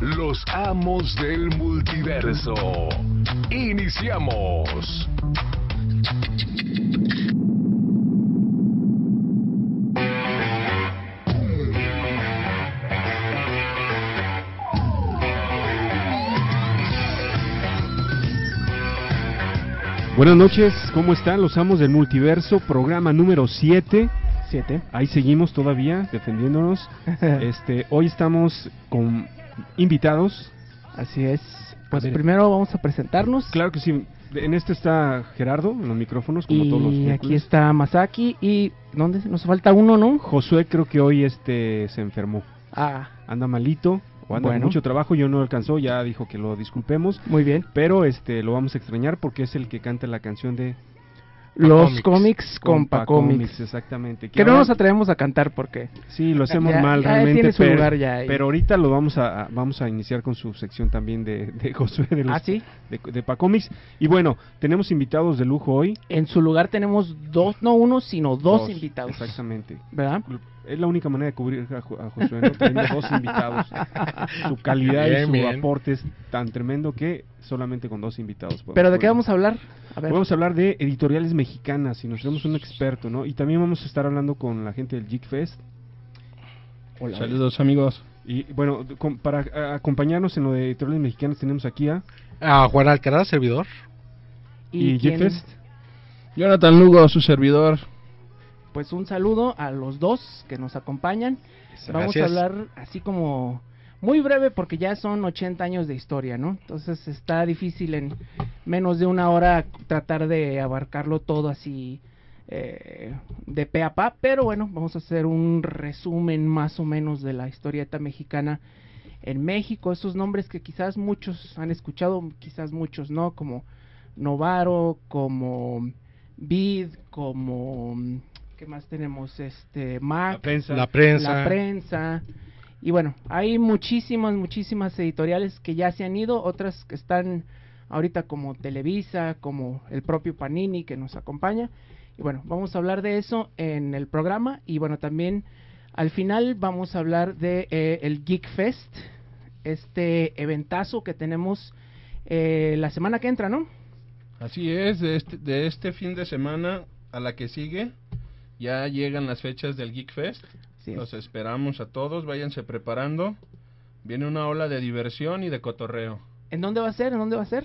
Los amos del multiverso. Iniciamos. Buenas noches, ¿cómo están los amos del multiverso? Programa número 7. Siete. Ahí seguimos todavía defendiéndonos. Este, hoy estamos con invitados. Así es. Pues primero vamos a presentarnos. Claro que sí. En este está Gerardo en los micrófonos como y todos los aquí miércoles. está Masaki y ¿dónde? Nos falta uno, ¿no? Josué creo que hoy este se enfermó. Ah, Anda malito o anda con Bueno. mucho trabajo, yo no alcanzó, ya dijo que lo disculpemos, muy bien. pero este lo vamos a extrañar porque es el que canta la canción de Los cómics con Compa Pacomics. exactamente. Que no ahora- nos atrevemos a cantar porque Sí, lo hacemos Ya- mal ya realmente, su pero, lugar ya ahí. pero ahorita lo vamos a, vamos a iniciar con su sección también de, de Josué de, los, Ah, sí. de, de Pacomics. Y bueno, tenemos invitados de lujo hoy. En su lugar tenemos dos, no uno, sino dos, invitados. Exactamente. ¿Verdad? Es la única manera de cubrir a, a Josué, ¿no? Teniendo dos invitados. Su calidad y Bien, su bien. aporte es tan tremendo que solamente con dos invitados. podemos Pero ¿de qué vamos a hablar? A ver. Vamos a hablar de editoriales mexicanas y nos tenemos un experto, ¿no? Y también vamos a estar hablando con la gente del Geek Fest. Hola. Saludos amigos. Y bueno, con- para a- acompañarnos en lo de editoriales mexicanas tenemos aquí a A Juan Alcaraz, servidor. y, quién- Geekfest. Jonathan Lugo, su servidor. Pues un saludo a los dos que nos acompañan. Vamos a hablar así como muy breve porque ya son 80 años de historia, ¿no? Entonces está difícil en menos de una hora tratar de abarcarlo todo así eh, de pe a pa, pero bueno, vamos a hacer un resumen más o menos de la historieta mexicana en México, esos nombres que quizás muchos han escuchado, quizás muchos no, como Novaro, como Vid, como ¿qué más tenemos? Este Mac, La prensa. La prensa. la prensa. Y bueno, hay muchísimas, muchísimas editoriales que ya se han ido, otras que están ahorita como Televisa, como el propio Panini que nos acompaña. Y bueno, vamos a hablar de eso en el programa y bueno, también al final vamos a hablar de eh, el Geek Fest, este eventazo que tenemos eh, la semana que entra, ¿no? Así es, de este, de este fin de semana a la que sigue, ya llegan las fechas del Geek Fest. Sí. Los esperamos a todos, váyanse preparando. Viene una ola de diversión y de cotorreo. ¿En dónde va a ser? ¿En dónde va a ser?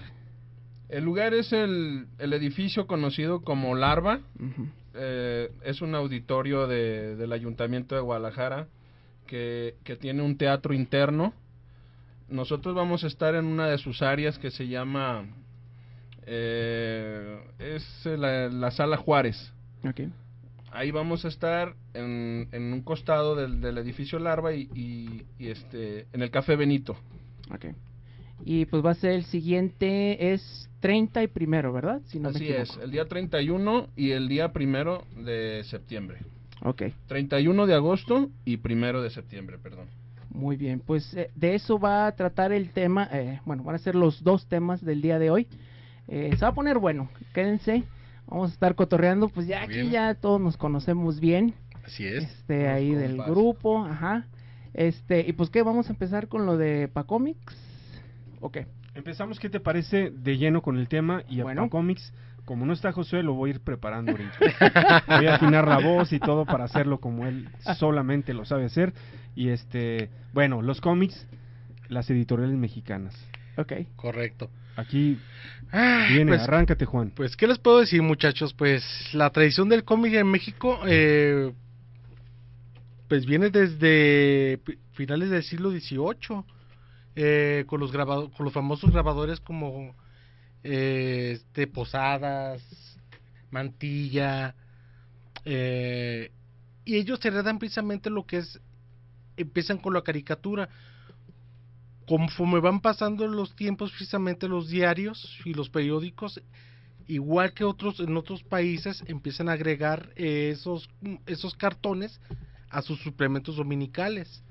El lugar es el, el edificio conocido como Larva. Eh, es un auditorio de- del Ayuntamiento de Guadalajara que, que tiene un teatro interno. Nosotros vamos a estar en una de sus áreas que se llama... eh, es la, la Sala Juárez. Ok. Ahí vamos a estar en, en un costado del, del edificio Larva y, y- y, este en el Café Benito. Ok. Y pues va a ser el siguiente, es 30 y primero, ¿verdad? Si no Así es, el día 31 y el día primero de septiembre. Ok, 31 de agosto y primero de septiembre, perdón. muy bien. Pues eh, de eso va a tratar el tema, eh, bueno, van a ser los dos temas del día de hoy. Eh, se va a poner bueno, quédense. Vamos a estar cotorreando, pues ya aquí ya todos nos conocemos bien. Así es. Este, Los ahí del grupo, ajá. Este, y pues qué, vamos a empezar con lo de Pacomics. Ok. Empezamos, ¿qué te parece de lleno con el tema? Y a Bueno. Comics, como no está Josué, lo voy a ir preparando ahorita. voy a afinar la voz y todo para hacerlo como él solamente lo sabe hacer. Y este, bueno, los cómics, las editoriales mexicanas. Ok. Correcto. Aquí Ah, viene, pues, arráncate Juan. pues, ¿qué les puedo decir, muchachos? Pues, la tradición del cómic en México, eh, pues viene desde finales del siglo XVIII, eh, con los grabado- con los famosos grabadores como eh, este, Posadas, Mantilla, eh, y ellos heredan precisamente lo que es, empiezan con la caricatura. Conforme van pasando los tiempos, precisamente los diarios y los periódicos, igual que otros en otros países, empiezan a agregar esos, esos cartones a sus suplementos dominicales.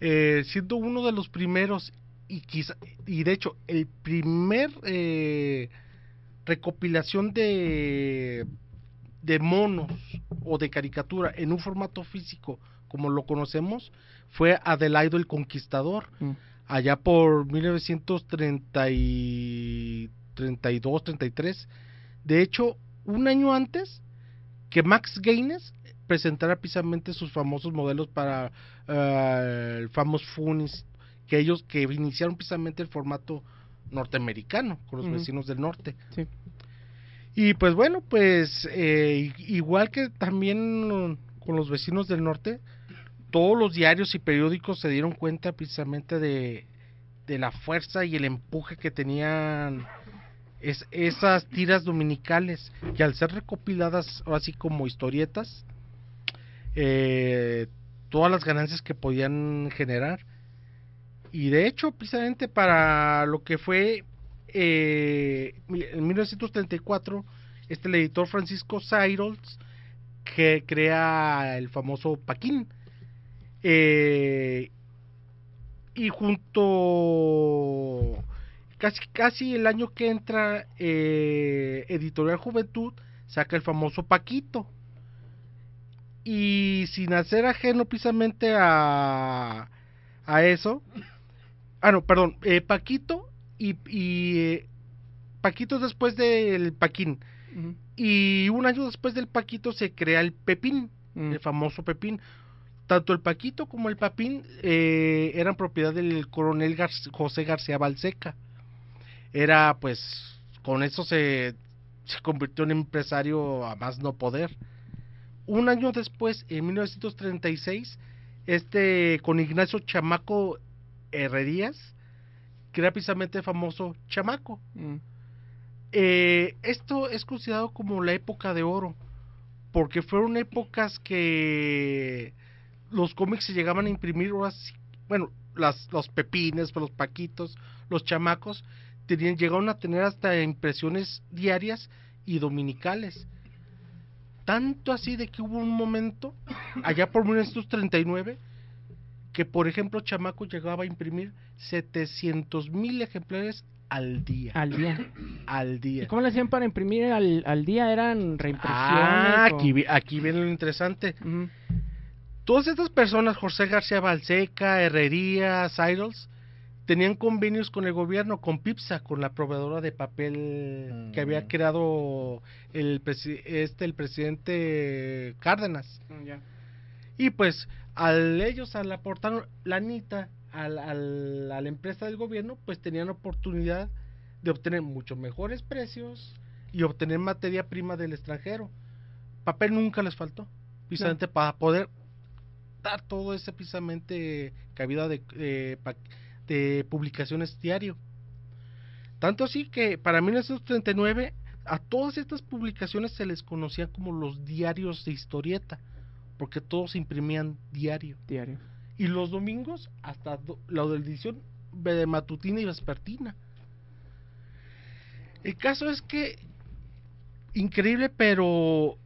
Eh, siendo uno de los primeros y quizá, y de hecho el primer eh, recopilación de de monos o de caricatura en un formato físico como lo conocemos fue Adelaido el Conquistador Mm. Allá por 1932 33 de hecho un año antes que Max Gaines presentara precisamente sus famosos modelos para eh, el Famous Funis que ellos que iniciaron precisamente el formato norteamericano con los vecinos del norte Sí. y pues bueno pues eh, igual que también con los vecinos del norte todos los diarios y periódicos se dieron cuenta precisamente de, de la fuerza y el empuje que tenían es- esas tiras dominicales que al ser recopiladas así como historietas eh, todas las ganancias que podían generar. Y de hecho precisamente para lo que fue eh, en 1934 este el editor Francisco Cyrils que crea el famoso Paquín eh, y junto casi casi el año que entra eh, Editorial Juventud saca el famoso Paquito y sin hacer ajeno precisamente a a eso ah no perdón eh, Paquito y, y eh, Paquito es después del Paquín y un año después del Paquito se crea el Pepín Mm. el famoso Pepín. Tanto el Paquito como el Papín eh, eran propiedad del coronel Gar- José García Balseca. Era, pues, con eso se, se convirtió en empresario a más no poder. Un año después, en 1936, este, con Ignacio Chamaco Herrerías, que era precisamente el famoso Chamaco. Mm. Eh, esto es considerado como la época de oro, porque fueron épocas que los cómics se llegaban a imprimir, bueno, las, los pepines, los paquitos, los chamacos, tenían, llegaron a tener hasta impresiones diarias y dominicales. Tanto así de que hubo un momento, allá por 1939, que por ejemplo Chamaco llegaba a imprimir 700 mil ejemplares al día. Al día. Al ¿Y día. cómo le hacían para imprimir al, al día? ¿Eran reimpresiones? Ah, o- aquí, vi- aquí viene lo interesante. Ujú. Todas estas personas, José García Balseca, Herrería, Cyrils, tenían convenios con el gobierno, con Pipsa, con la proveedora de papel que había Mm. creado el, este, el presidente Cárdenas. Y pues, al ellos, al aportar lanita al, al- a la empresa del gobierno, pues tenían oportunidad de obtener mucho mejores precios y obtener materia prima del extranjero. Papel nunca les faltó, precisamente para poder todo ese precisamente cabida de, de, publicaciones diario. Tanto así que para 1939 a todas estas publicaciones se les conocía como los diarios de historieta, porque todos se imprimían diario. Diario. Y los domingos hasta do- la edición de matutina y vespertina. El caso es que, increíble, pero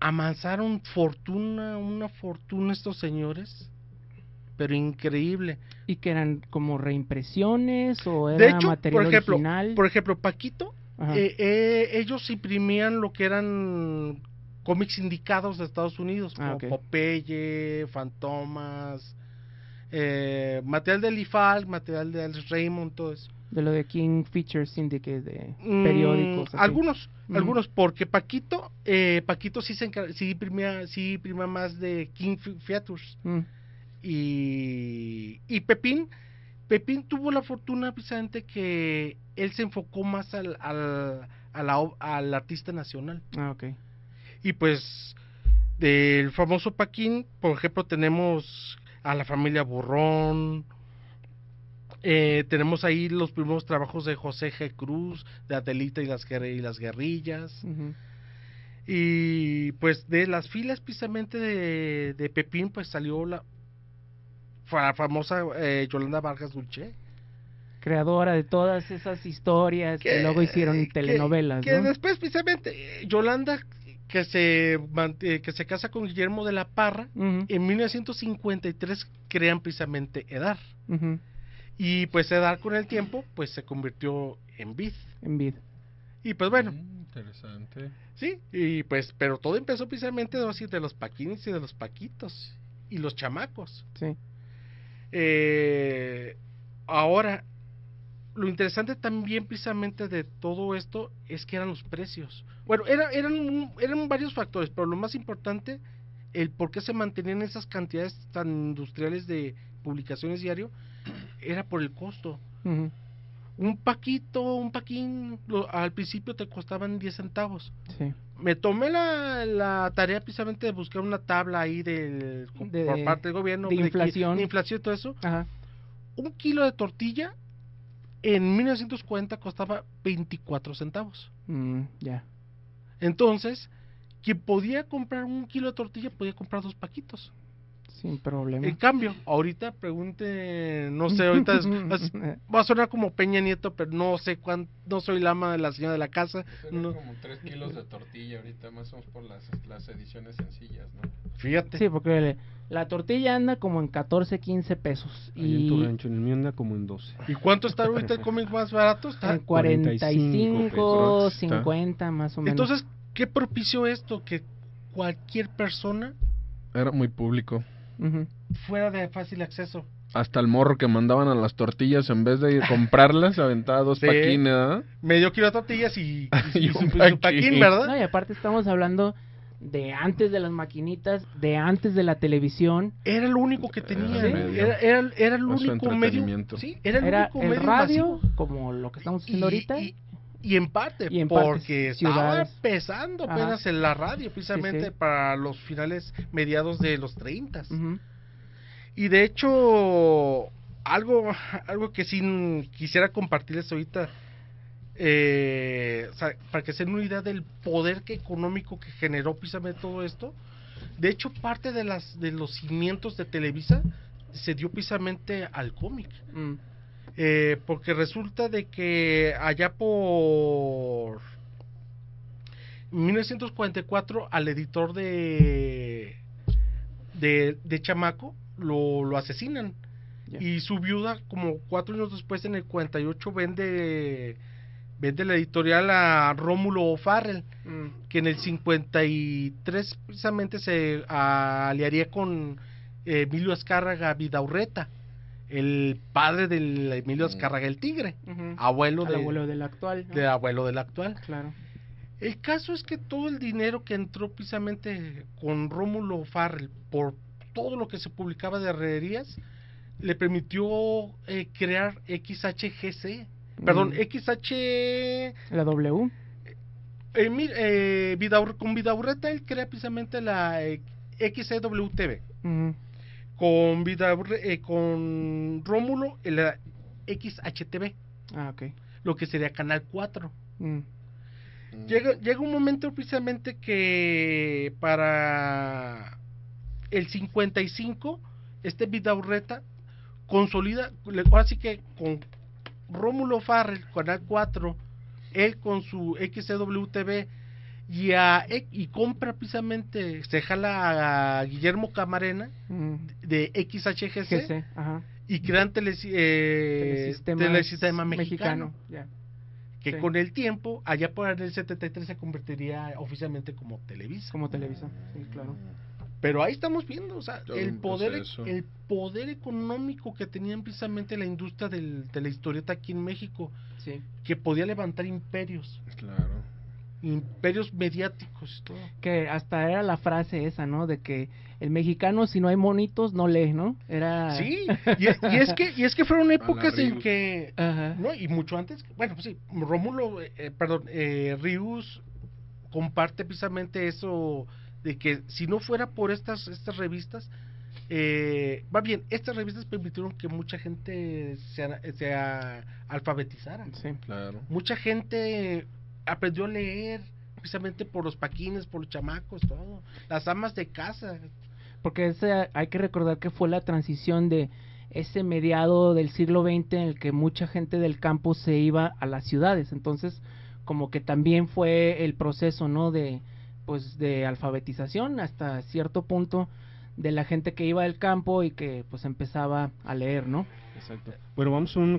amansaron fortuna, una fortuna estos señores, pero increíble. ¿Y que eran como reimpresiones o era De hecho, material por ejemplo, original? por ejemplo, Paquito, eh, eh, ellos imprimían lo que eran cómics indicados de Estados Unidos, Ah, como. Popeye, Fantomas, eh, material de Lifal, material de Alex Raymond, todo eso. De lo de King Feature Syndicate, de Mm, periódicos. algunos, algunos, porque Paquito, eh, Paquito sí se sí imprimía, sí imprimía más de King Fe- Features Mm, y, y Pepín, Pepín tuvo la fortuna precisamente que él se enfocó más al, al, a la ob- al artista nacional. Ah, ok. Y pues del famoso Paquín, por ejemplo, tenemos a la familia Borrón, eh, tenemos ahí los primeros trabajos de José G. Cruz, de Adelita y las, guerri- y las guerrillas. Y pues de las filas precisamente de, de Pepín, pues salió la, fa- famosa eh, Yolanda Vargas Dulce. creadora de todas esas historias que, luego hicieron telenovelas. Que ¿no? después, precisamente, Yolanda, que se, eh, que se casa con Guillermo de la Parra, en 1953 crean precisamente Edar. Y pues Edar con el tiempo, pues se convirtió en Vid. En vid. Y pues bueno, Mm, interesante. sí, y pues, pero todo empezó precisamente de, así, de los paquines y de los paquitos y los chamacos. Sí. Eh, ahora, lo interesante también precisamente de todo esto es que eran los precios. Bueno, era- eran, un- eran varios factores, pero lo más importante, el por qué se mantenían esas cantidades tan industriales de publicaciones diario, era por el costo. Un paquito, un paquín, lo- al principio te costaban 10 centavos. Sí. Me tomé la, la tarea precisamente de buscar una tabla ahí del, De- por parte del gobierno. de inflación. de inflación y todo eso. Ajá. Un kilo de tortilla en 1940 costaba 24 centavos. Mm, ya. Entonces, quien podía comprar un kilo de tortilla podía comprar dos paquitos. Sin problema. En cambio, ahorita pregunte, no sé, ahorita es- es- va a sonar como Peña Nieto, pero no sé cuánto, no soy la ama de la señora de la casa. No, como 3 kilos de tortilla ahorita, más o menos por las, las ediciones sencillas, ¿no? fíjate. Sí, porque le- la tortilla anda como en 14, 15 pesos. Ahí en tu Y rancho, en el mío anda como en 12. ¿Y cuánto está ahorita el cómic más barato? Está en 45, 45 pesos. 50 más o menos. Entonces, ¿qué propició esto? Que cualquier persona Era muy público. Fuera de fácil acceso. Hasta el morro que mandaban a las tortillas en vez de comprarlas, aventaba dos Sí. paquines, ¿verdad? Medio kilo de tortillas y, y, Y su, un su paquín. paquín, ¿verdad? No, y aparte estamos hablando de antes de las maquinitas, de antes de la televisión. Era lo único que Era tenía. el medio. Era, era, era el único medio. Sí, era el Era único el medio radio, masivo. como lo que estamos Y, haciendo ahorita. Y- en parte, Y en partes, porque estaba ciudades. empezando Ajá. apenas en la radio, precisamente sí. para los finales mediados de los 30. Ujú. Y de hecho, algo, algo que sí quisiera compartirles ahorita, eh, o sea, para que se den una idea del poder que económico que generó precisamente todo esto. De hecho, parte de las de los cimientos de Televisa se dio precisamente al cómic. Mm. Eh, porque resulta de que allá por 1944 al editor de de, de Chamaco lo, lo asesinan. Y su viuda como cuatro años después en el 48 vende vende la editorial a Rómulo Farrell Mm. que en el 53 precisamente se aliaría con eh, Emilio Azcárraga Vidaurreta, el padre del Emilio Mm. Azcárraga el Tigre, abuelo, de- abuelo del actual. ¿no? del abuelo del actual. Claro. El caso es que todo el dinero que entró precisamente con Rómulo Farrell por todo lo que se publicaba de herrerías le permitió eh, crear XHGC, perdón, Mm. XH La W. Eh, eh, Vidaur- con Vidaurreta él crea precisamente la eh, XCWTV. Con Vidaurre- eh, con Rómulo eh, la XHTV, Ah, ok. lo que sería Canal 4. Mm. Llega, llega un momento precisamente que para el 55 este Vidaurreta consolida, ahora sí que con Rómulo Farrell, Canal 4, él con su XCWTV y, a, y compra precisamente, se jala a Guillermo Camarena Mm. de XHGC GC, ajá. y crean telesi- eh, telesistema mexicano, que sí. con el tiempo, allá por el 73 se convertiría oficialmente como Televisa. Como Televisa. Sí, claro. Pero ahí estamos viendo, o sea, Todo el poder, proceso. el poder económico que tenían precisamente la industria del, de la historieta aquí en México, Sí. que podía levantar imperios, Claro. Imperios mediáticos y todo. Que hasta era la frase esa, ¿no? De que el mexicano, si no hay monitos, no lee, ¿no? Era. Sí, y, y es que y es que fueron épocas en que Ajá. no y mucho antes, bueno, pues sí, Rómulo, eh, perdón, eh, Rius comparte precisamente eso de que si no fuera por estas estas revistas eh, va bien, estas revistas permitieron que mucha gente se, se alfabetizara. Sí. Claro. Mucha gente aprendió a leer precisamente por los paquines, por los chamacos, todo. Las amas de casa. Porque ese, hay que recordar que fue la transición de ese mediado del siglo XX en el que mucha gente del campo se iba a las ciudades. Entonces, como que también fue el proceso, ¿no? De, pues, de alfabetización hasta cierto punto de la gente que iba del campo y que pues empezaba a leer, ¿no? Exacto. Bueno, vamos a un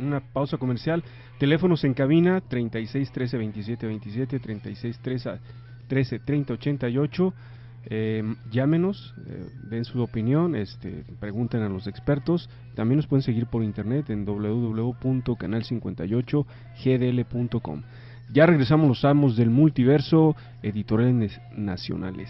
una pausa comercial. Teléfonos en cabina 36 13 27 27, 36 13, 13 30 88. Eh, llámenos, eh, den su opinión, este, pregunten a los expertos. También nos pueden seguir por internet en www.canal58gdl.com. Ya regresamos los amos del multiverso, editoriales nacionales.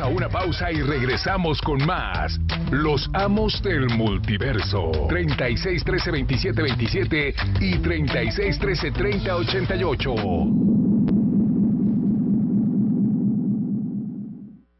A una pausa y regresamos con más. Los amos del multiverso. 36 13 27 27 y 36 13 30 88.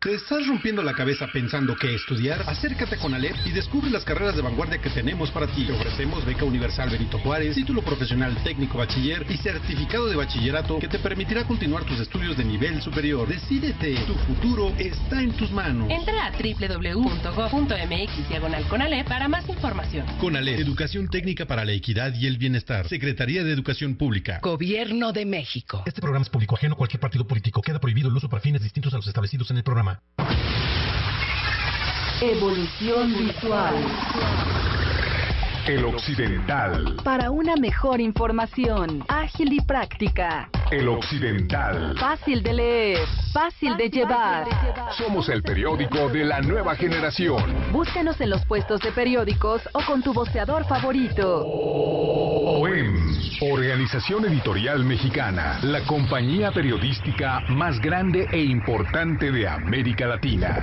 ¿Te estás rompiendo la cabeza pensando qué estudiar? Acércate con Alep y descubre las carreras de vanguardia que tenemos para ti. Te ofrecemos beca universal Benito Juárez, título profesional técnico bachiller y certificado de bachillerato que te permitirá continuar tus estudios de nivel superior. Decídete, tu futuro está en tus manos. Entra a www.go.mx diagonal Conalep para más información. Con Alep, Educación Técnica para la Equidad y el Bienestar. Secretaría de Educación Pública. Gobierno de México. Este programa es público ajeno a cualquier partido político. Queda prohibido el uso para fines distintos a los establecidos en el programa. Evolución visual. El occidental. Para una mejor información, ágil y práctica. El occidental. Fácil de leer, fácil de llevar. Somos el periódico de la nueva generación. Búscanos en los puestos de periódicos o con tu voceador favorito. OEM, Organización Editorial Mexicana, la compañía periodística más grande e importante de América Latina.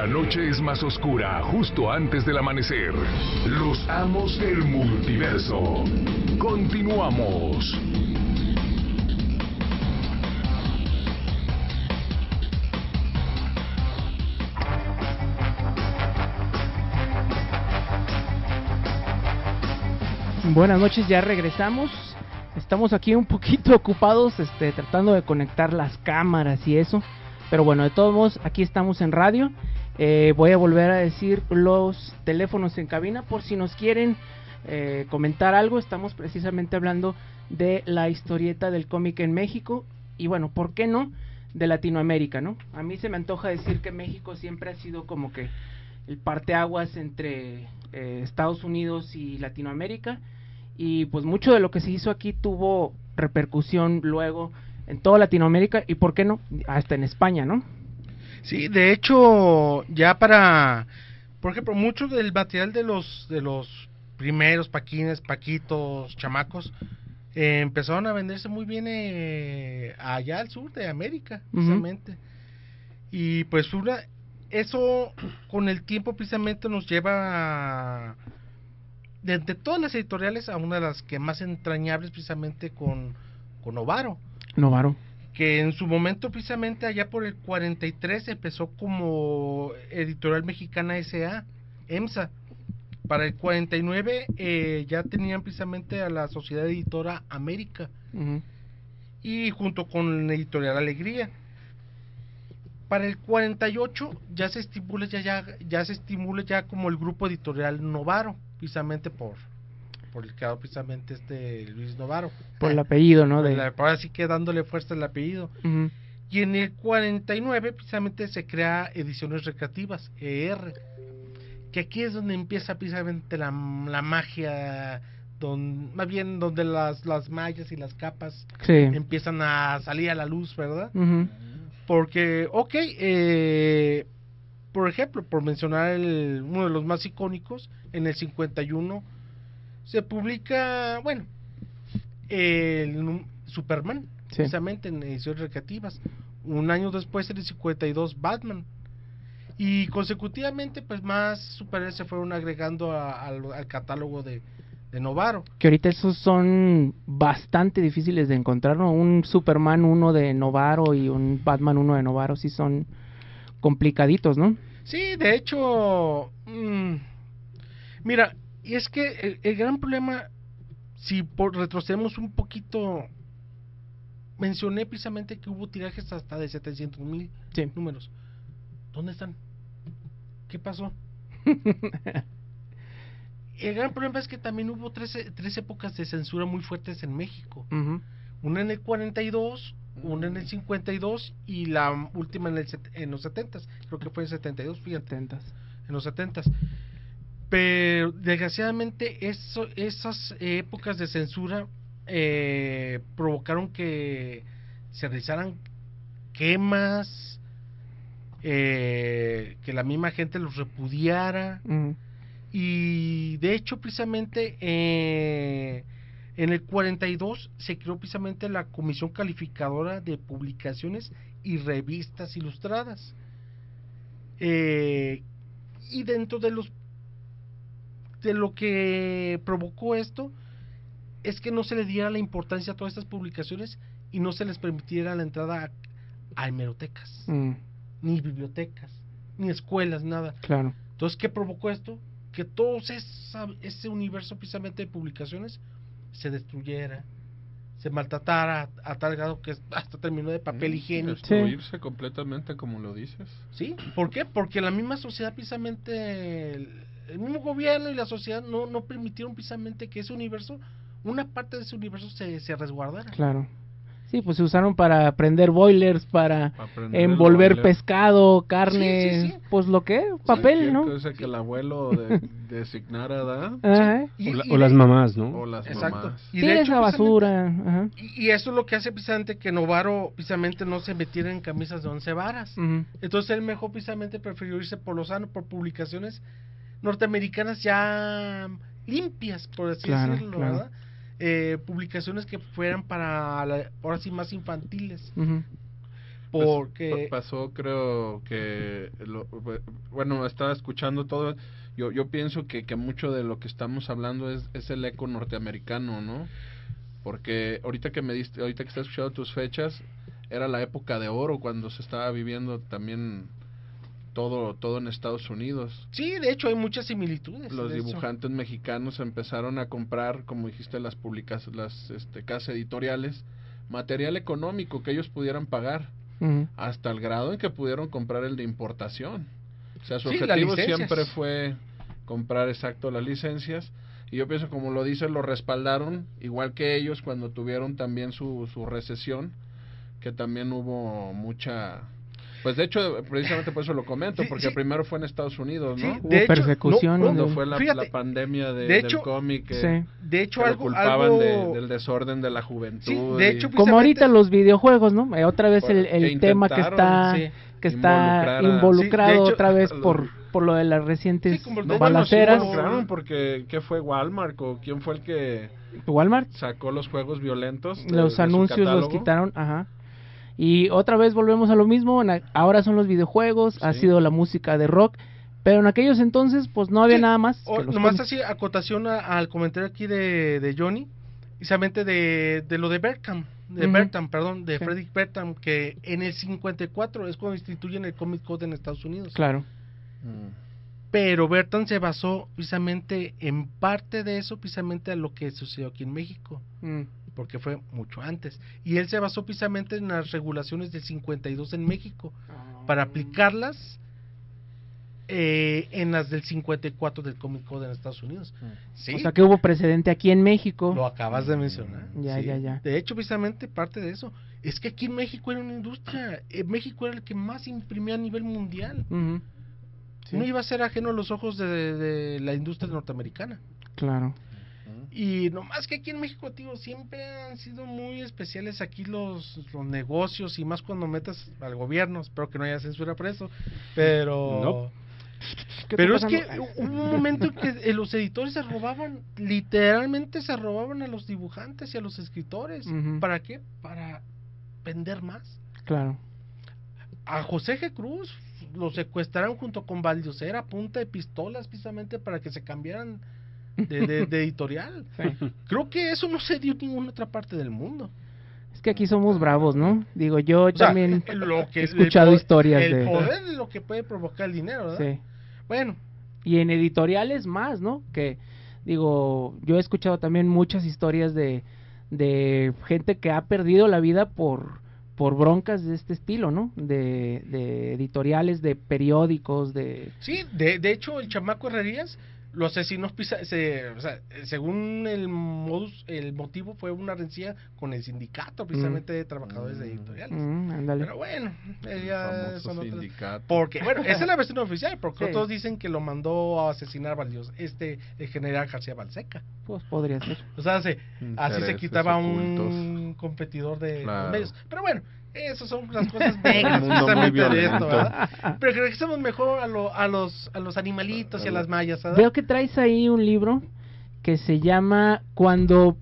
La noche es más oscura justo antes del amanecer. Los amos del multiverso. Continuamos. Buenas noches, ya regresamos. Estamos aquí un poquito ocupados, este, tratando de conectar las cámaras y eso. Pero bueno, de todos modos, aquí estamos en radio. Eh, voy a volver a decir los teléfonos en cabina por si nos quieren eh, comentar algo. Estamos precisamente hablando de la historieta del cómic en México y bueno, ¿por qué no? De Latinoamérica, ¿no? A mí se me antoja decir que México siempre ha sido como que el parteaguas entre eh, Estados Unidos y Latinoamérica y pues mucho de lo que se hizo aquí tuvo repercusión luego en toda Latinoamérica y por qué no hasta en España, ¿no? Sí, de hecho, ya para, por ejemplo, mucho del material de los de los primeros paquines, paquitos, chamacos, eh, empezaron a venderse muy bien eh, allá al sur de América, precisamente. Y pues una, eso con el tiempo precisamente nos lleva a, de, de todas las editoriales a una de las que más entrañables precisamente con, con Ovaro Novaro. Que en su momento precisamente allá por el 43 empezó como editorial mexicana SA, EMSA. Para el 49 eh, ya tenían precisamente a la sociedad editora América y junto con Editorial Alegría. Para el 48 ya se estimula ya, ya, ya se estimula ya como el grupo editorial Novaro, precisamente por creador precisamente este Luis Novaro. Por el apellido, ¿no? De... ahora sí que dándole fuerza al apellido. Y en el 49 precisamente se crea Ediciones Recreativas, ER, que aquí es donde empieza precisamente la, la magia, don, más bien donde las, las mallas y las capas Sí. empiezan a salir a la luz, ¿verdad? Porque, ok, eh, por ejemplo, por mencionar el- uno de los más icónicos, en el 51 se publica, bueno, el Superman, Sí. precisamente en ediciones recreativas. Un año después, el 52, Batman. Y consecutivamente, pues más superhéroes se fueron agregando a- al, al catálogo de, de Novaro. Que ahorita esos son bastante difíciles de encontrar, ¿no? Un Superman 1 de Novaro y un Batman 1 de Novaro sí son complicaditos, ¿no? Sí, de hecho, mm, mira, y es que el, el gran problema, si por retrocedemos un poquito, mencioné precisamente que hubo tirajes hasta de 700 mil Sí. números. ¿Dónde están? ¿Qué pasó? El gran problema es que también hubo tres, tres épocas de censura muy fuertes en México. Una en el 42, una en el 52 y la última en, el, en los 70. Creo que fue en 72, fíjate Tentas. en los 70 pero desgraciadamente eso, esas épocas de censura eh, provocaron que se realizaran quemas eh, que la misma gente los repudiara Ujú. y de hecho precisamente eh, en el 42 se creó precisamente la Comisión Calificadora de Publicaciones y Revistas Ilustradas. Eh, y dentro de los de lo que provocó esto es que no se le diera la importancia a todas estas publicaciones y no se les permitiera la entrada a, a hemerotecas, Mm, ni bibliotecas, ni escuelas, nada. claro. Entonces, ¿qué provocó esto? Que todo esa- ese universo precisamente de publicaciones se destruyera, se maltratara a, a tal grado que hasta terminó de papel higiénico. Destruirse completamente como lo dices. ¿Sí? ¿Por qué? Porque la misma sociedad, precisamente, el, mismo gobierno y la sociedad no, no permitieron precisamente que ese universo, una parte de ese universo se, se resguardara. Claro. Sí, pues se usaron para prender boilers, para envolver boiler. pescado, carne, Sí, sí, sí. pues lo que, papel, ¿no? que el abuelo de- designara, ¿da? Ajá. Y- O, la- las mamás, ¿no? O las Exacto. mamás. Y de hecho, precisamente- basura. Ajá. Y, y eso es lo que hace precisamente que Novaro precisamente no se metiera en camisas de once varas. Entonces él mejor precisamente prefirió irse por lo sano, por publicaciones norteamericanas ya limpias, por así Claro, decirlo, claro. ¿verdad? Eh, publicaciones que fueran para, la- ahora sí, más infantiles. Pues, Porque... pa- pasó creo que lo- bueno estaba escuchando todo yo yo pienso que, que mucho de lo que estamos hablando es, es el eco norteamericano no porque ahorita que me diste ahorita que estás escuchando tus fechas era la época de oro cuando se estaba viviendo también todo todo en Estados Unidos Sí, de hecho hay muchas similitudes. los dibujantes mexicanos empezaron a comprar como dijiste las publicas las este, casas editoriales material económico que ellos pudieran pagar hasta el grado en que pudieron comprar el de importación. O sea, su Sí, objetivo siempre fue comprar exacto las licencias. Y yo pienso, como lo dice, lo respaldaron, igual que ellos cuando tuvieron también su, su recesión, que también hubo mucha... Pues de hecho, precisamente por eso lo comento, Sí, porque sí. primero fue en Estados Unidos, ¿no? Sí, Hubo de hecho, persecución, no, Cuando fue la, Fíjate, la pandemia de, de hecho- del cómic, que, Sí. De hecho, que algo, culpaban algo... de- del desorden de la juventud. Sí, de y- hecho, Como ahorita los videojuegos, ¿no? Eh, otra vez el, Que el tema que está que está involucrado hecho, otra vez lo- por por lo de las recientes Sí, No, balaceras. involucraron porque ¿qué fue Walmart o quién fue el que Walmart sacó los juegos violentos? de- de los su anuncios los quitaron, ajá. Y otra vez volvemos a lo mismo, ahora son los videojuegos, ha sido la música de rock, pero en aquellos entonces pues no había Sí, nada más. o- nomás cómics. así, acotación a- al comentario aquí de, de Johnny, precisamente de, de lo de Berkham, de. Berkham, perdón, de Sí. Frederick Berkham, que en el 54 es cuando instituyen el Comic Code en Estados Unidos. Claro. Mm. Pero Berkham se basó precisamente en parte de eso, precisamente a lo que sucedió aquí en México, Mm. Porque fue mucho antes. Y él se basó precisamente en las regulaciones del 52 en México, para aplicarlas eh, en las del 54 del Comic Code en Estados Unidos. Sí, O sea que hubo precedente aquí en México. lo acabas de mencionar. Ya, sí. ya, ya. De hecho, precisamente parte de eso. Es que aquí en México era una industria. eh, México era el que más imprimía a nivel mundial. Ujú. Sí. No iba a ser ajeno a los ojos de, de la industria norteamericana. Claro. Y nomás que aquí en México, tío, siempre han sido muy especiales aquí los, los negocios y más cuando metas al gobierno. Espero que no haya censura por eso. Pero... No. ¿Qué Pero es que hubo un momento en que eh, los editores se robaban, literalmente se robaban a los dibujantes y a los escritores. ¿Para qué? Para vender más. Claro. A José G. Cruz lo secuestraron junto con Valdiosera punta de pistolas precisamente para que se cambiaran de, de- de editorial. Creo que eso no se dio en ninguna otra parte del mundo. Es que aquí somos bravos, ¿no? Digo, yo O sea, también lo que- he escuchado el historias el de... poder es lo que puede provocar el dinero, ¿verdad? Sí. Bueno, Y en editoriales más, ¿no? Que, digo, yo he escuchado también muchas historias de, de gente que ha perdido la vida por, por broncas de este estilo, ¿no? De, de editoriales, de periódicos, de... Sí, de, de hecho el chamaco Herrerías lo asesinó, pisa- se, o sea, según el modus, el motivo fue una rencilla con el sindicato precisamente de trabajadores de editoriales. Mm, ándale. Pero bueno, eh, son otras-. Porque, bueno, esa es la versión oficial, porque Sí. otros dicen que lo mandó a asesinar Valdios, este, el general García Balseca. Pues podría ser. O sea, se- así se quitaba ocultos. un competidor de Claro. los medios. Pero bueno, esas son las cosas precisamente de esto. ¿verdad? Pero regresemos mejor a, lo- a, los, a los animalitos y a las mallas, ¿verdad? Veo que traes ahí un libro que se llama Cuando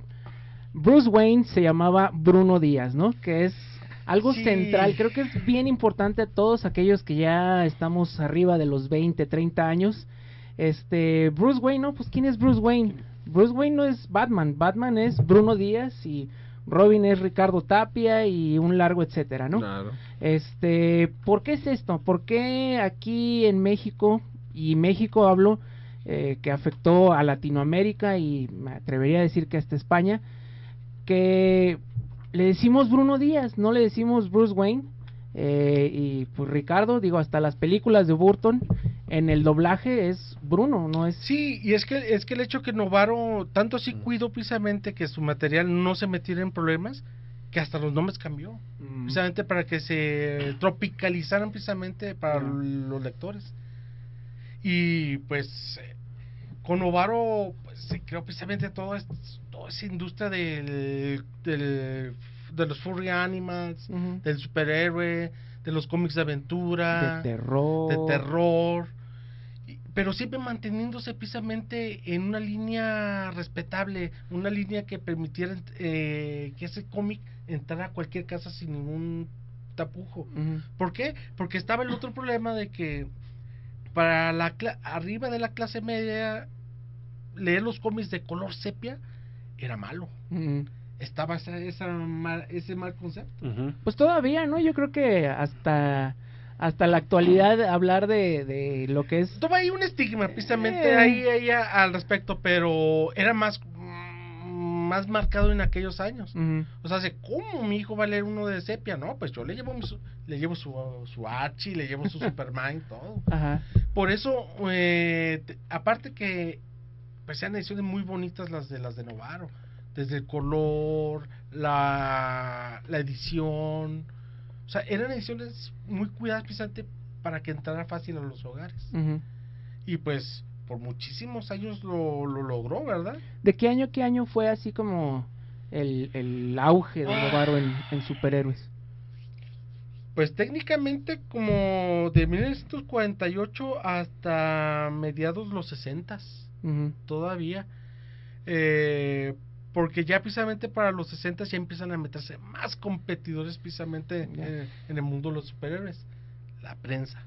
Bruce Wayne se llamaba Bruno Díaz, ¿no? Que es algo Sí. central, creo que es bien importante a todos aquellos que ya estamos arriba de los 20, 30 años. Este, Bruce Wayne, ¿no? Pues ¿quién es Bruce Wayne? Bruce Wayne no es Batman, Batman es Bruno Díaz y Robin es Ricardo Tapia y un largo etcétera, ¿no? Claro. Este, ¿por qué es esto? ¿Por qué aquí en México, y México hablo, eh, que afectó a Latinoamérica y me atrevería a decir que hasta España, que le decimos Bruno Díaz, no le decimos Bruce Wayne? Eh, y pues Ricardo, digo, hasta las películas de Burton, en el doblaje es Bruno, no es... Sí, y es que es que el hecho que Novaro tanto así cuidó precisamente que su material no se metiera en problemas, que hasta los nombres cambió, precisamente para que se tropicalizaran precisamente para los lectores. Y pues con Novaro pues, se creó precisamente toda, es- toda esa industria del, del- de los furry animals, del superhéroe, de los cómics de aventura, De terror. de terror, pero siempre manteniéndose precisamente en una línea respetable, una línea que permitiera eh, que ese cómic entrara a cualquier casa sin ningún tapujo. ¿Por qué? Porque estaba el otro problema de que para la cla- arriba de la clase media leer los cómics de color sepia era malo. Estaba esa, esa mal- ese mal concepto. Pues todavía, ¿no? Yo creo que hasta hasta la actualidad hablar de, de lo que es Toma ahí un estigma precisamente Eh. ahí, ahí al respecto, pero era más mm, más marcado en aquellos años. O sea, ¿cómo mi hijo va a leer uno de sepia? No, pues yo le llevo su- le llevo su, su Archie, le llevo su Superman, todo. Ajá. Por eso, eh, te- aparte que pues sean ediciones muy bonitas las de las de Novaro, desde el color, la, la edición, o sea, eran ediciones muy cuidadas precisamente para que entrara fácil a los hogares. Y pues por muchísimos años lo, lo logró, ¿verdad? ¿De qué año qué año fue así como el, el auge de Novaro en, en superhéroes? Pues técnicamente como de 1948 hasta mediados los 60 Ujú. todavía. Eh, porque ya precisamente para los 60 ya empiezan a meterse más competidores precisamente Ya. en, en el mundo de los superhéroes. La prensa.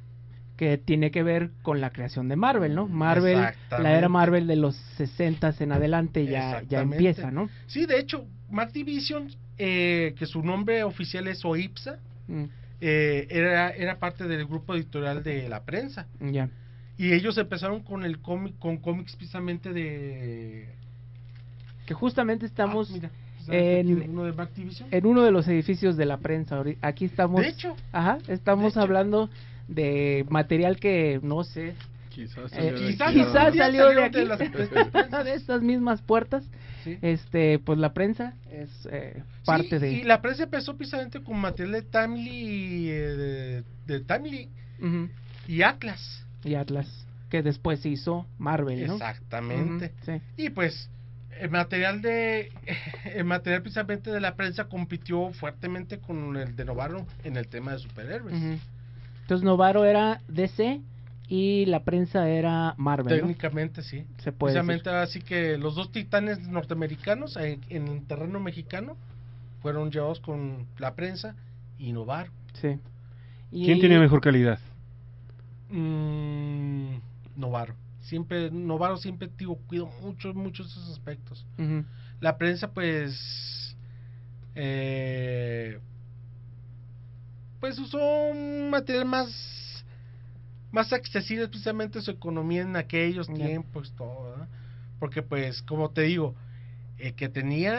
Que tiene que ver con la creación de Marvel, ¿no? Marvel, la era Marvel de los 60 en adelante ya, ya empieza, ¿no? Sí, de hecho, Mac Division, eh, que su nombre oficial es OIPSA, Mm, eh, era, era parte del grupo editorial de la prensa. ya. Y ellos empezaron con el cómic, con cómics precisamente de... Que justamente estamos Ah, mira, aquí en, uno de en uno de los edificios de la prensa. Aquí estamos. De hecho. Ajá, estamos hablando de material que no sé. Quizás eh, salió de quizás, aquí, ¿no? quizás salió de aquí, de las- de estas mismas puertas. Sí. Este, pues la prensa es eh, parte Sí, de. Y la prensa empezó precisamente con material de Timely, y, eh, de, de Timely Ujú. y Atlas. y Atlas, que después se hizo Marvel, ¿no? Exactamente. Sí. Y pues el material de el material precisamente de la prensa compitió fuertemente con el de Novaro en el tema de superhéroes. Entonces Novaro era DC y la prensa era Marvel. ¿no? Técnicamente sí. Se puede Precisamente así que los dos titanes norteamericanos en, en el terreno mexicano fueron llevados con la prensa y Novaro. Sí. Y- ¿Quién tiene mejor calidad? Mm, Novaro. Siempre, Novaro siempre digo, cuido mucho, muchos esos aspectos. La prensa, pues. eh, pues usó un material más. Más accesible, precisamente su economía en aquellos tiempos, todo, ¿verdad? Porque, pues, como te digo, el que tenía.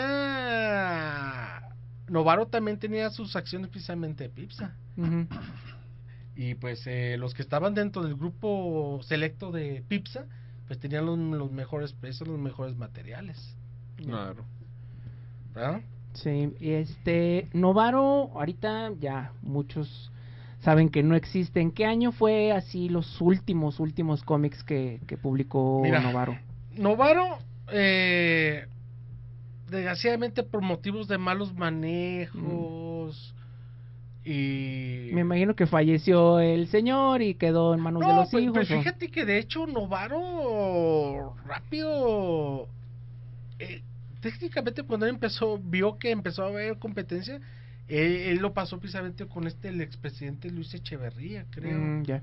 Novaro también tenía sus acciones precisamente de Pipsa. Y pues eh, los que estaban dentro del grupo selecto de Pipsa, pues tenían los, los mejores precios, los mejores materiales. Claro. ¿verdad? Sí, y este Novaro, ahorita ya muchos saben que no existe. ¿En qué año fue así los últimos, últimos cómics que, que publicó Mira, Novaro? Novaro, eh, desgraciadamente por motivos de malos manejos y... Me imagino que falleció el señor y quedó en manos de los pues, hijos. pues ¿o? fíjate que de hecho Novaro rápido eh, técnicamente cuando él empezó vio que empezó a haber competencia él, él lo pasó precisamente con este el expresidente Luis Echeverría creo Mm, ya.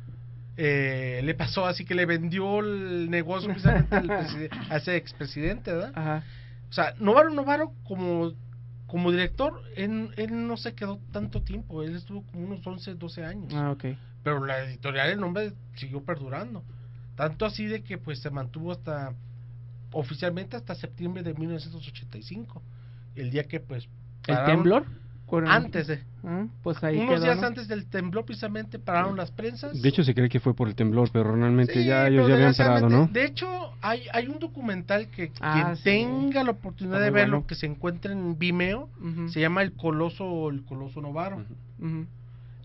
Eh, le pasó así que le vendió el negocio precisamente al a ese expresidente ¿verdad? Ajá. o sea Novaro Novaro como como director él, él no se quedó tanto tiempo él estuvo como unos 11 12 años Ah, ok. pero la editorial el nombre siguió perdurando tanto así de que pues se mantuvo hasta oficialmente hasta septiembre de 1985 el día que pues ¿El pararon- temblor? Antes de Ah, pues ahí unos quedó, días ¿no? antes del temblor precisamente pararon las prensas De hecho, se cree que fue por el temblor, pero realmente Sí, ya ellos ya habían parado, ¿no? De hecho, hay, hay un documental que Ah, quien sí. tenga la oportunidad Está de verlo, bueno. que se encuentra en Vimeo, Ujú, se llama El Coloso, el Coloso Novaro. ujú.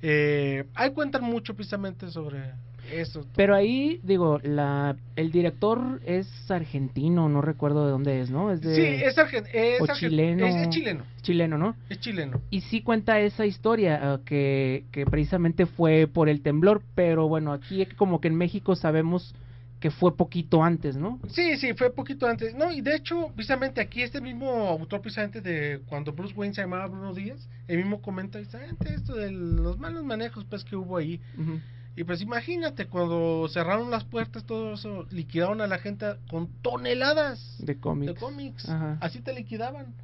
Eh, ahí cuentan mucho precisamente sobre eso. Pero ahí, digo, la, el director es argentino, no recuerdo de dónde es, ¿no? Es de... Sí, es, argen- es, o argen- chileno. es- es chileno. Chileno, ¿no? Es chileno. Y sí cuenta esa historia, ah, que, que precisamente fue por el temblor, pero bueno, aquí como que en México sabemos que fue poquito antes, ¿no? Sí, sí, fue poquito antes. No, y de hecho, precisamente aquí este mismo autor, precisamente de cuando Bruce Wayne se llamaba Bruno Díaz, el mismo comenta precisamente esto de los malos manejos pues que hubo ahí. Ujú. Y pues imagínate, cuando cerraron las puertas, todo eso, liquidaron a la gente con toneladas De cómics. de cómics. Ajá. Así te liquidaban.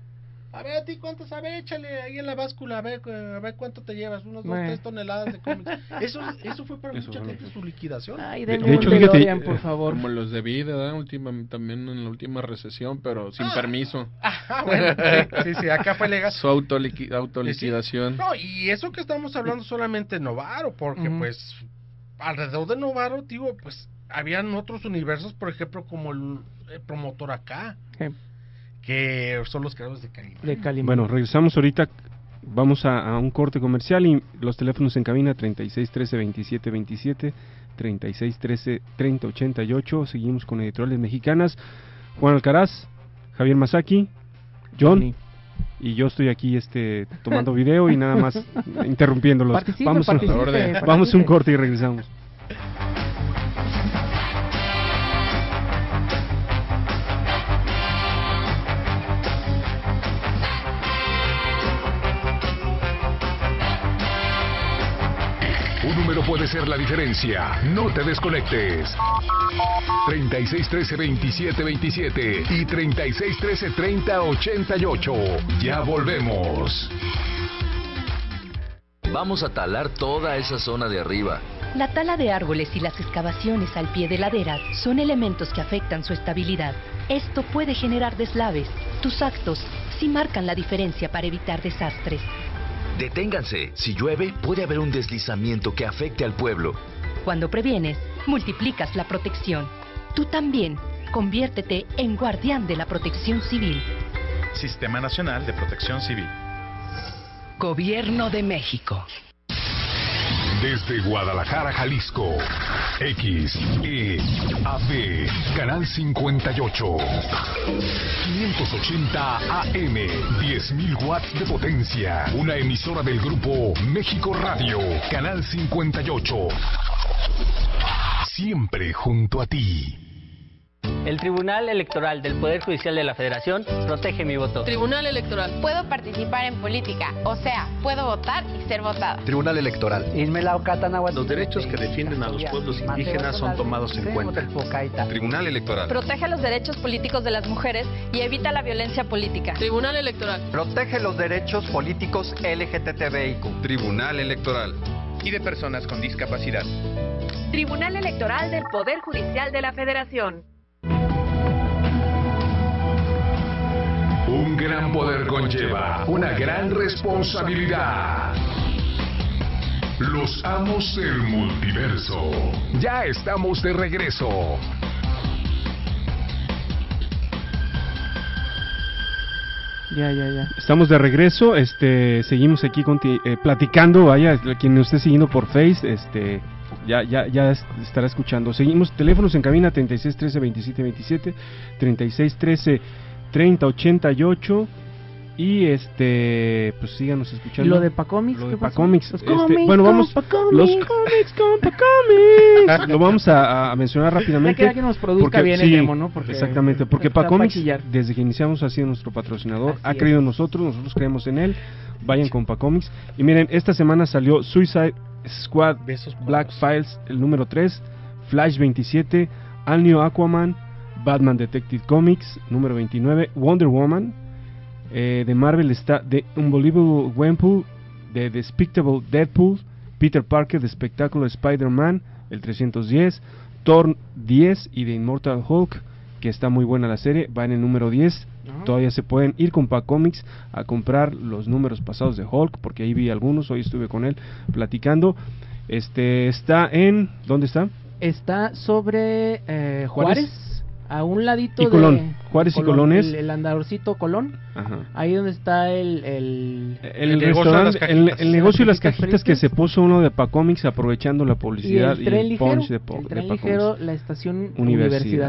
A ver, a ti cuántos, a ver, échale ahí en la báscula, a ver, a ver cuánto te llevas, unos dos, tres toneladas de cómics. Eso, eso fue para Eso mucha gente su liquidación. Ay, De- de hecho, fíjate, DeLorean, eh, por favor. Como los de vida. Última, también en la última recesión, pero sin Ah. permiso. Ajá, bueno, sí, sí, acá fue legal. Su autoliqui- autoliquidación. No, y eso que estamos hablando solamente de Novaro, porque pues alrededor de Novaro, digo, pues habían otros universos, por ejemplo, como el, el promotor acá, Sí, que son los creadores de Calimán. de Calimán. Bueno, regresamos ahorita. Vamos a, a un corte comercial y los teléfonos en cabina 36 13 27 27, 36 13 30 88. Seguimos con editoriales mexicanas. Juan Alcaraz, Javier Masaki, John Johnny. Y yo estoy aquí este tomando video y nada más interrumpiéndolos. Participe, vamos, a, participe, vamos un corte y regresamos. Puede ser la diferencia. No te desconectes. 3613 2727 y 3613 3088. Ya volvemos. Vamos a talar toda esa zona de arriba. La tala de árboles y las excavaciones al pie de laderas son elementos que afectan su estabilidad. Esto puede generar deslaves. Tus actos sí marcan la diferencia para evitar desastres. Deténganse. Si llueve, puede haber un deslizamiento que afecte al pueblo. Cuando previenes, multiplicas la protección. Tú también, conviértete en guardián de la protección civil. Sistema Nacional de Protección Civil. Gobierno de México. Desde Guadalajara, Jalisco. X, E, AB, Canal 58. 580 AM, 10.000 watts de potencia. Una emisora del grupo México Radio, Canal 58. Siempre junto a ti. El Tribunal Electoral del Poder Judicial de la Federación protege mi voto. Tribunal Electoral. Puedo participar en política, o sea, puedo votar y ser votada. Tribunal Electoral. Los derechos que defienden a los pueblos indígenas son tomados en cuenta. Tribunal Electoral. Protege los derechos políticos de las mujeres y evita la violencia política. Tribunal Electoral. Protege los derechos políticos LGTBIQ. Tribunal Electoral. Y de personas con discapacidad. Tribunal Electoral del Poder Judicial de la Federación. Gran poder conlleva una gran responsabilidad. Los amos del multiverso. Ya estamos de regreso. Ya, ya, ya. Estamos de regreso, este, seguimos aquí conti- eh, platicando, vaya, quien nos esté siguiendo por Face, este, ya, ya, ya es- estará escuchando. Seguimos, teléfonos en cabina 36 13 27 27, 36 13 30 88 y este, pues síganos ¿Y escuchando. lo de Pacomics? Lo ¿Qué de? Pacomics. Este, bueno, vamos. Pacomics. Los cómics con Pacomics. Lo vamos a, a mencionar rápidamente. Que- que nos produzca bien el demo, ¿no? Porque exactamente, porque Pacomics, desde que iniciamos, ha sido nuestro patrocinador. Así ha creído en nosotros, nosotros creemos en él. Vayan con Pacomics. Y miren, esta semana salió Suicide Squad Black Files, el número 3, Flash 27, All New Aquaman, Batman Detective Comics, número 29, Wonder Woman. eh, de Marvel está The Unbelievable Gwenpool, The Despicable Deadpool, Peter Parker, The Spectacular Spider-Man, el 310, Thor 10 y The Immortal Hulk, que está muy buena la serie, va en el número 10. Todavía se pueden ir con Pacomics a comprar los números pasados de Hulk, porque ahí vi algunos, hoy estuve con él platicando. Este está en ¿dónde está? Está sobre eh, Juárez. Juárez, a un ladito Y de Colón. Juárez y Colón es- El, el andadorcito Colón. Ajá. Ahí donde está el... El, El, restaurante, el, el negocio de las cajitas que se puso uno de Pacomics aprovechando la y publicidad el y tren el ligero, punch de, el de tren Pacomics. ligero, la estación Universidad.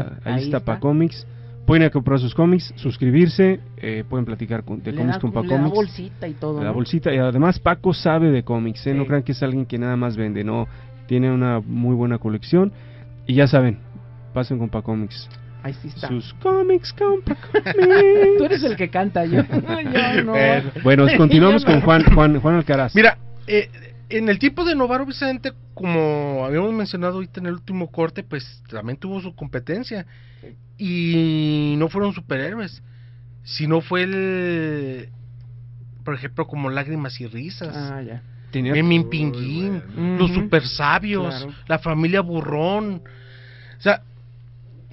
Universidad. Ahí, está, Pacomics. Pueden ir a comprar sus cómics, suscribirse, eh, pueden platicar con, de Le cómics da- con le da bolsita y todo, Le da ¿no? bolsita y además Paco sabe de cómics, ¿eh? no crean que es alguien que nada más vende, no, tiene una muy buena colección y ya saben, pasen con Pacomics. Ahí sí está. Sus cómics con Pacomics. Tú eres el que canta, yo, yo no. Bueno, continuamos con Juan, Juan, Juan Alcaraz. Mira, eh, en el tiempo de Novaro, precisamente, como habíamos mencionado ahorita en el último corte, pues también tuvo su competencia. Y no fueron superhéroes, sino fue el. Por ejemplo, como Lágrimas y Risas. Ah, ya. Tenía- Memín Pinguín, los super sabios, Claro. la familia Burrón. O sea,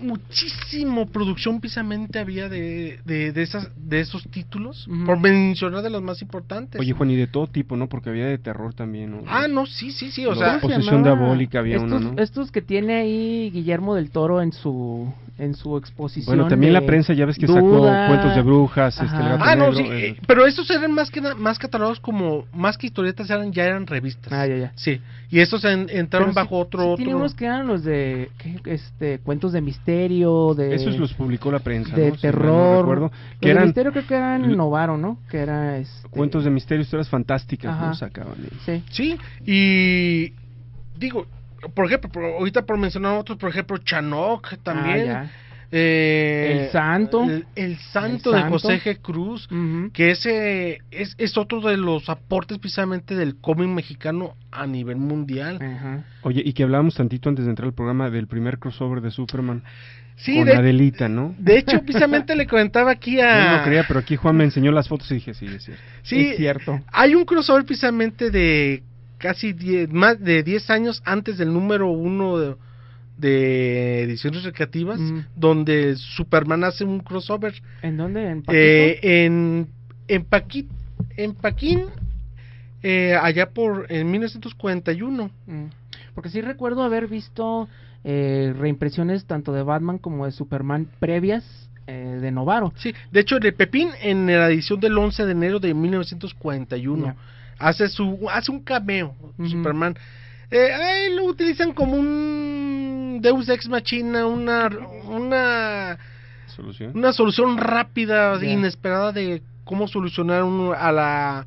muchísimo producción precisamente había de, de, de esas, de esos títulos, por mencionar de los más importantes. Oye, Juan, y de todo tipo, ¿no? Porque había de terror también, ¿no? Ah, no, sí, sí, sí, o sea... ¿Cómo se Posesión diabólica había estos, uno, ¿no? Estos que tiene ahí Guillermo del Toro en su en su exposición. Bueno, también de la prensa ya ves que sacó Duda. cuentos de brujas, este, el gato Ah, no, negro, sí, eh, eh, pero estos eran más que más catalogados como, más que historietas, eran ya eran revistas. Ah, ya, ya. Sí, y estos en- entraron Pero bajo otro... sí otro... Tiene unos que eran los de este cuentos de misterio, de Esos los publicó la prensa, de ¿no? Si no terror. recuerdo, Los que de eran misterio creo que eran Novaro, ¿no? Que era este cuentos de misterio, historias fantásticas, Ajá. ¿no? Sacaban. Sí. Sí, y digo, por ejemplo, por- ahorita por mencionar otros, por ejemplo, Chanok también. Ah, ya. eh, El Santo. El, el Santo El de. José G. Cruz, que ese es, es otro de los aportes precisamente del cómic mexicano a nivel mundial. Oye, y que hablábamos tantito antes de entrar al programa del primer crossover de Superman Sí, con de- Adelita, ¿no? De hecho, precisamente le comentaba aquí a... Yo no creía, pero aquí Juan me enseñó las fotos y dije, sí, es cierto. Sí, Hay un crossover precisamente de casi 10, más de 10 años antes del número uno de, de ediciones recreativas, Mm. donde Superman hace un crossover. ¿En dónde? ¿En Paquito? Eh, en, en, Paqui- en Paquín, eh, allá por en 1941. Mm. Porque sí recuerdo haber visto eh, reimpresiones tanto de Batman como de Superman previas eh, de Novaro. Sí, de hecho, de Pepín en la edición del 11 de enero de 1941 Ya. Hace su hace un cameo Superman eh, ahí lo utilizan como un Deus Ex Machina, una, una, Solución. una solución rápida, Ya. inesperada de cómo solucionar un- a la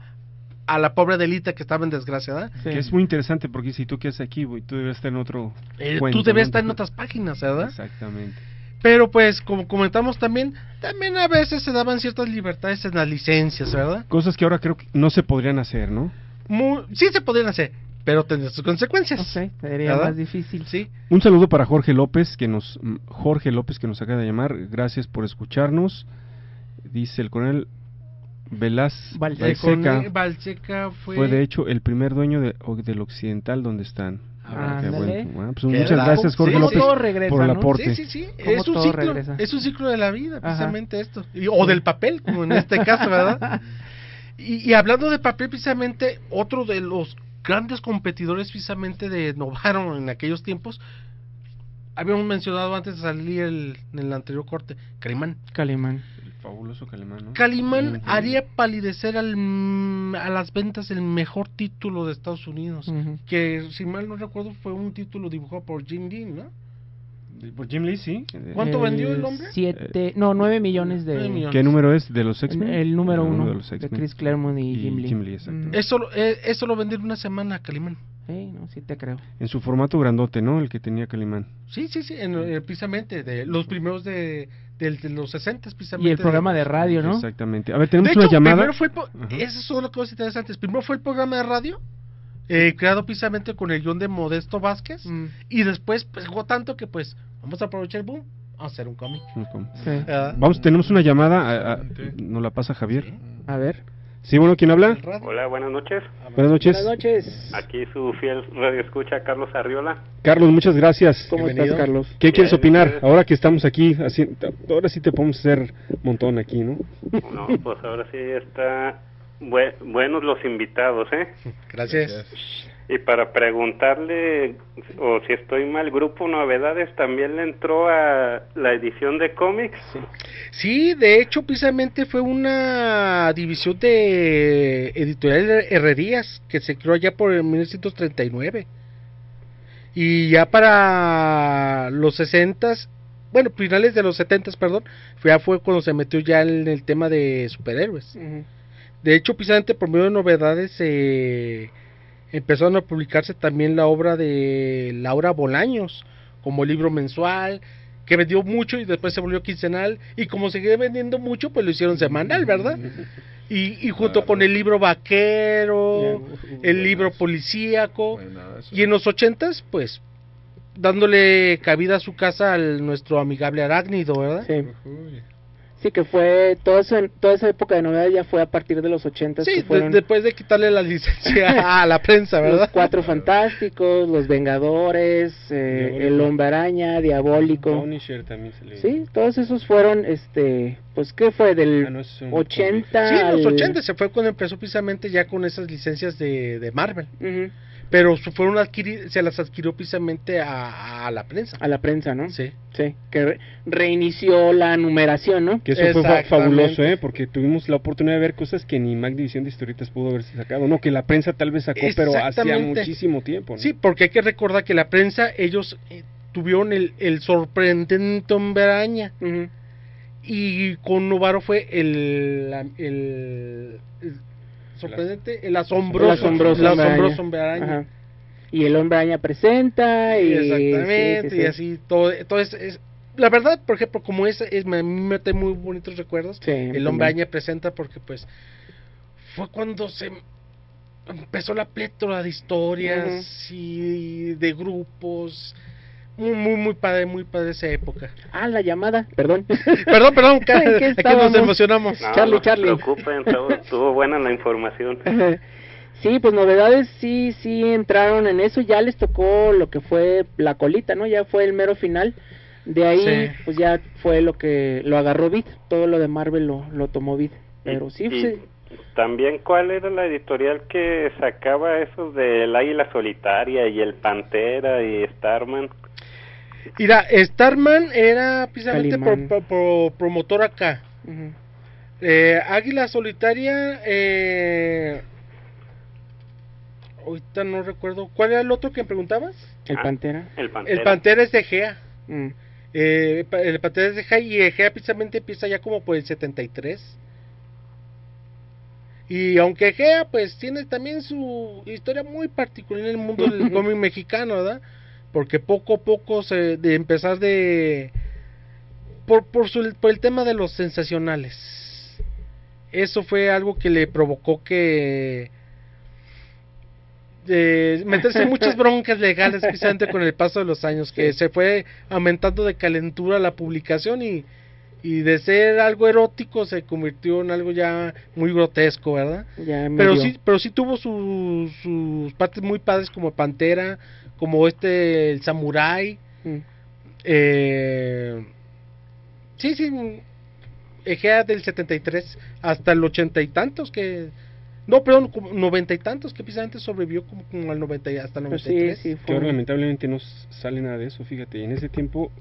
a la pobre Delita que estaba en desgracia, ¿verdad? Que es muy interesante porque si tú quedas aquí, güey, tú debes estar en otro. Eh, cuento, tú debes ¿no? estar en otras páginas, ¿verdad? Exactamente. Pero pues, como comentamos también, también a veces se daban ciertas libertades en las licencias, ¿verdad? Cosas que ahora creo que no se podrían hacer, ¿no? Muy, sí se podrían hacer, pero tendría sus consecuencias. sería ¿verdad? más difícil. Sí. Un saludo para Jorge López que nos Jorge López que nos acaba de llamar. Gracias por escucharnos. Dice el coronel Velaz Valseca. Fue... fue de hecho el primer dueño de- o- del occidental donde están. Ah, bueno. Pues muchas bravo. gracias Jorge Sí, López todo regresa, por el ¿no? aporte. Sí, sí, sí. Cómo Es un ciclo, regresa. es un ciclo de la vida, Ajá. precisamente esto. Y- o del papel, como en este caso, ¿verdad? Y, y hablando de papel, precisamente, otro de los grandes competidores, precisamente, de Novaro en aquellos tiempos, habíamos mencionado antes de salir el, en el anterior corte, Calimán. Calimán. Fabuloso Calimán, ¿no? Calimán haría palidecer al, a las ventas el mejor título de Estados Unidos, que si mal no recuerdo fue un título dibujado por Jim Lee, ¿no? Por Jim Lee, sí. ¿Cuánto vendió el hombre? Siete, no, nueve millones de... Millones. ¿Qué número es de los X-Men? El número uno de los de. Chris Claremont y Jim Lee. exacto. Mm. Eso, lo- eh, eso lo vendió en una semana, Calimán. Sí, no, sí te creo. En su formato grandote, ¿no? El que tenía Calimán. Sí, sí, sí, en, eh, precisamente, de los primeros de, del- de los 60 precisamente. Y el programa de radio, ¿no? Exactamente. A ver, tenemos De una hecho, llamada. primero fue el po- Esas son las cosas interesantes. Primero fue el programa de radio, eh, creado precisamente con el guion de Modesto Vázquez, Mm. y después pegó tanto que pues vamos a aprovechar el boom, vamos a hacer un cómic. Sí. Ah. Vamos, tenemos una llamada. a- a- ¿Nos la pasa Javier? A ver. Sí, bueno, ¿quién habla? Hola, buenas noches. Buenas noches. Buenas noches. Aquí su fiel radio escucha Carlos Arriola. Carlos, muchas gracias. ¿Cómo estás, Bienvenido. Carlos? ¿Qué quieres Bien, opinar? ustedes. Ahora que estamos aquí, haciendo, ahora sí te podemos hacer montón aquí, ¿no? No, pues ahora sí está bue- buenos los invitados, ¿eh? Gracias. Y para preguntarle, o si estoy mal, Grupo Novedades también le entró a la edición de cómics. Sí, de hecho, precisamente fue una división de editorial Herrerías que se creó allá por el 1939. Y ya para los 60 bueno, finales de los 70 perdón, ya fue cuando se metió ya en el tema de superhéroes. De hecho, precisamente por medio de novedades eh, empezaron a publicarse también la obra de Laura Bolaños como libro mensual, que vendió mucho y después se volvió quincenal y como seguía vendiendo mucho, pues lo hicieron semanal, ¿verdad? Y, y junto con el libro vaquero, el libro policíaco y en los ochentas, pues dándole cabida a su casa al nuestro amigable arácnido, ¿verdad? Sí. Sí, que fue toda esa, toda esa época de novedad ya fue a partir de los 80 Sí, que de- fueron después de quitarle la licencia a la prensa, los ¿verdad? Cuatro Fantásticos, los Vengadores, eh, el Hombre Araña, Diabólico. Punisher también se le... Sí, todos esos fueron, este, pues, ¿qué fue? Del Ah, no, es un 80 Sí, en los al- 80 se fue cuando empezó precisamente ya con esas licencias de, de Marvel. Ujú, Pero su- fueron adquiri- se las adquirió precisamente a, a la prensa. a la prensa, ¿no? Sí. Sí, que re- reinició la numeración, ¿no? Que eso fue fabuloso, ¿eh? Porque tuvimos la oportunidad de ver cosas que ni Mac División de Historietas pudo haberse sacado. No, que la prensa tal vez sacó, pero hacía muchísimo tiempo, ¿no? Sí, porque hay que recordar que la prensa, ellos eh, tuvieron el, el sorprendente Hombre Araña. Ujú. Y con Novaro fue el, el sorprendente, el asombroso, El asombroso el asombroso. Hombre Araña. Ajá. Y el Hombre Araña presenta y... Exactamente, sí, sí, y sí. así todo. Entonces, es, la verdad, por ejemplo, como es, es me, a mí me trae muy bonitos recuerdos. El Hombre. Araña presenta porque, pues, fue cuando se empezó la plétora de historias y de grupos. Muy, muy, muy padre, muy padre esa época. Ah, la llamada, perdón. Perdón, perdón, ca- ¿En qué aquí nos emocionamos. No, Charlie, no se Charlie. preocupen, estuvo, estuvo buena la información. Sí, pues novedades sí, sí entraron en eso, ya les tocó lo que fue la colita, ¿no? Ya fue el mero final. De ahí, Sí. pues ya fue lo que lo agarró Vid, todo lo de Marvel lo, lo tomó Vid. Pero sí, Y sí, también, ¿cuál era la editorial que sacaba esos del Águila Solitaria y el Pantera y Starman? Mira, Starman era precisamente por promotor acá. Eh, Águila Solitaria, eh, ahorita no recuerdo. ¿Cuál era el otro que preguntabas? El Pantera. El Pantera. El Pantera es de Egea. Mm. Eh, el Pantera es de Egea y Egea precisamente empieza ya como por el 73. Y aunque Egea pues tiene también su historia muy particular en el mundo del cómic mexicano, ¿verdad? Porque poco a poco se de empezar de por por, su- por el tema de los sensacionales. Eso fue algo que le provocó que meterse en muchas broncas legales precisamente con el paso de los años que se fue aumentando de calentura la publicación y y de ser algo erótico se convirtió en algo ya muy grotesco, ¿verdad? Ya pero sí pero sí tuvo sus sus partes muy padres como Pantera, como este el Samurai. Mm. Eh, sí, sí, Egea del 73 hasta el ochenta y tantos que no, perdón, como noventa y tantos que precisamente sobrevivió como, como al 90 y hasta el Pues 93. sí, sí, Que ahora lamentablemente no sale nada de eso, fíjate. En ese tiempo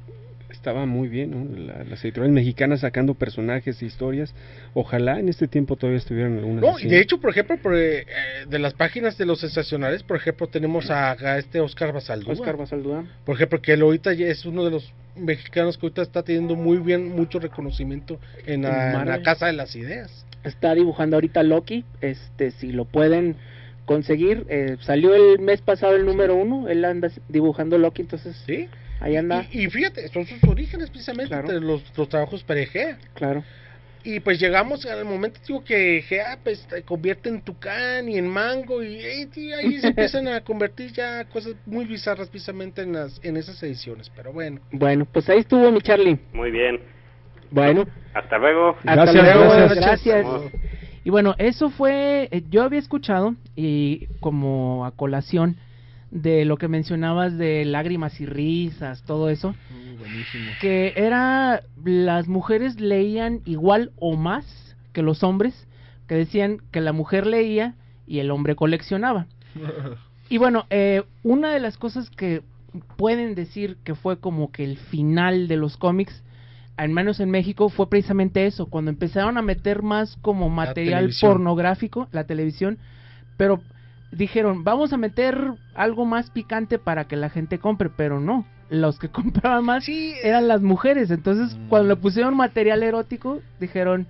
estaba muy bien, ¿no? La- las editoriales mexicanas sacando personajes e historias. Ojalá en este tiempo todavía estuvieran algunas. No, así. de hecho, por ejemplo, por, eh, eh, de las páginas de los sensacionales, por ejemplo, tenemos a, a este Oscar Basaldúa. Oscar Basaldúa. Por ejemplo, que él ahorita ya es uno de los mexicanos que ahorita está teniendo muy bien, mucho reconocimiento en la, en la. Casa de las Ideas. Está dibujando ahorita Loki. Este, si lo pueden conseguir, eh, salió el mes pasado el número uno. Él anda dibujando Loki, entonces sí, ahí anda. Y, y fíjate, son sus orígenes precisamente Claro. de los, los trabajos para Egea. Claro. Y pues llegamos al momento digo, que Egea pues, se convierte en tucán y en mango y, y ahí se empiezan a convertir ya cosas muy bizarras precisamente en, las, en esas ediciones. Pero bueno. Bueno, pues ahí estuvo mi Charlie. Muy bien. Bueno, Hasta luego. hasta luego, gracias. gracias. Y bueno, eso fue, eh, yo había escuchado y como a colación de lo que mencionabas de lágrimas y risas, todo eso, que era las mujeres leían igual o más que los hombres, que decían que la mujer leía y el hombre coleccionaba. Y bueno, eh, una de las cosas que pueden decir que fue como que el final de los cómics, al menos en México, fue precisamente eso, cuando empezaron a meter más como material pornográfico, la televisión, pero dijeron, vamos a meter algo más picante para que la gente compre, pero no, los que compraban más eran las mujeres, entonces cuando le pusieron material erótico, dijeron,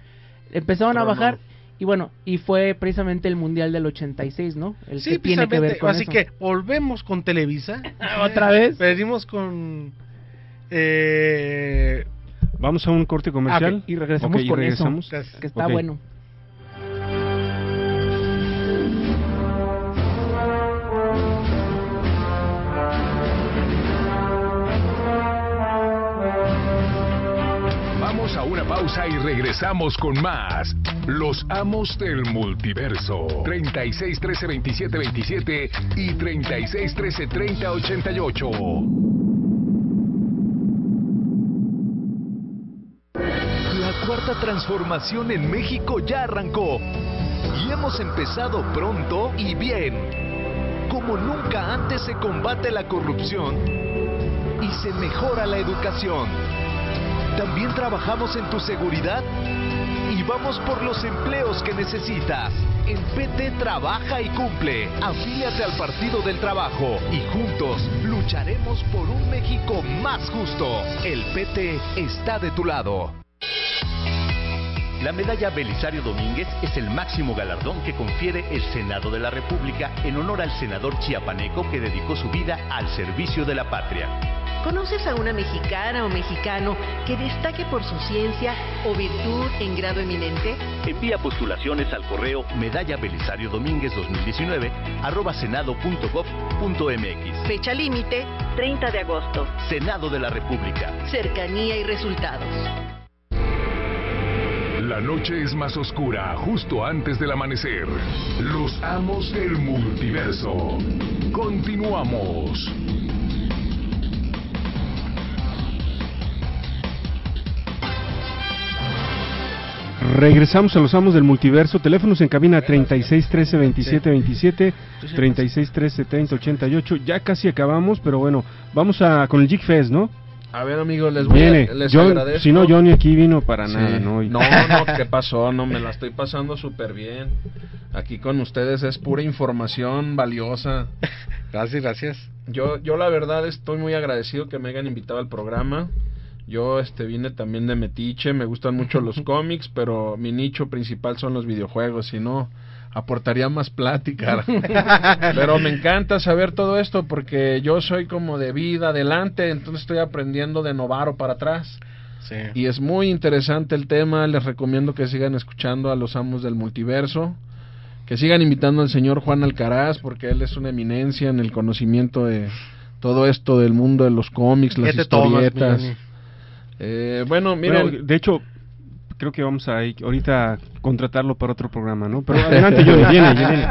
empezaron a bajar, y bueno, y fue precisamente el Mundial del 86, ¿no? El Sí, que tiene que ver con Así eso. que volvemos con Televisa. ¿Otra vez? Perdimos con... Eh, Vamos a un corte comercial. Ah, y regresamos y con regresamos. eso, que está bueno. Vamos a una pausa y regresamos con más. Los amos del multiverso. 36 13 27 27 y 36 13 30 88. La cuarta transformación en México ya arrancó. Y hemos empezado pronto y bien. Como nunca antes se combate la corrupción y se mejora la educación. También trabajamos en tu seguridad y vamos por los empleos que necesitas. El PT trabaja y cumple. Afíliate al Partido del Trabajo y juntos lucharemos por un México más justo. El PT está de tu lado. La medalla Belisario Domínguez es el máximo galardón que confiere el Senado de la República en honor al senador chiapaneco que dedicó su vida al servicio de la patria. ¿Conoces a una mexicana o mexicano que destaque por su ciencia o virtud en grado eminente? Envía postulaciones al correo medalla Belisario Domínguez 2019 arroba senado.gov.mx. Fecha límite, 30 de agosto. Senado de la República. Cercanía y resultados. La noche es más oscura justo antes del amanecer. Los amos del multiverso. Continuamos. Regresamos a los amos del multiverso. Teléfonos en cabina 36 13 27 27, 36 13 30 88. Ya casi acabamos, pero bueno, vamos a con el Jig Fest, ¿no? A ver, amigos, les voy Viene. a, les John- agradezco. si no, Johnny aquí vino para Sí. nada, ¿no? No, no, ¿qué pasó? No, me la estoy pasando súper bien. Aquí con ustedes es pura información valiosa. Gracias, gracias. Yo, yo la verdad estoy muy agradecido que me hayan invitado al programa. Yo este vine también de Metiche, me gustan mucho los cómics, pero mi nicho principal son los videojuegos, si no aportaría más plática. pero me encanta saber todo esto porque yo soy como de vida adelante, entonces estoy aprendiendo de Novaro para atrás. Sí. Y es muy interesante el tema, les recomiendo que sigan escuchando a los amos del multiverso, que sigan invitando al señor Juan Alcaraz, porque él es una eminencia en el conocimiento de todo esto del mundo de los cómics, las ¿Qué te tomas, historietas. Eh, bueno, miren, Bueno, de hecho, creo que vamos a ir ahorita contratarlo para otro programa, ¿no? Pero adelante, viene, viene.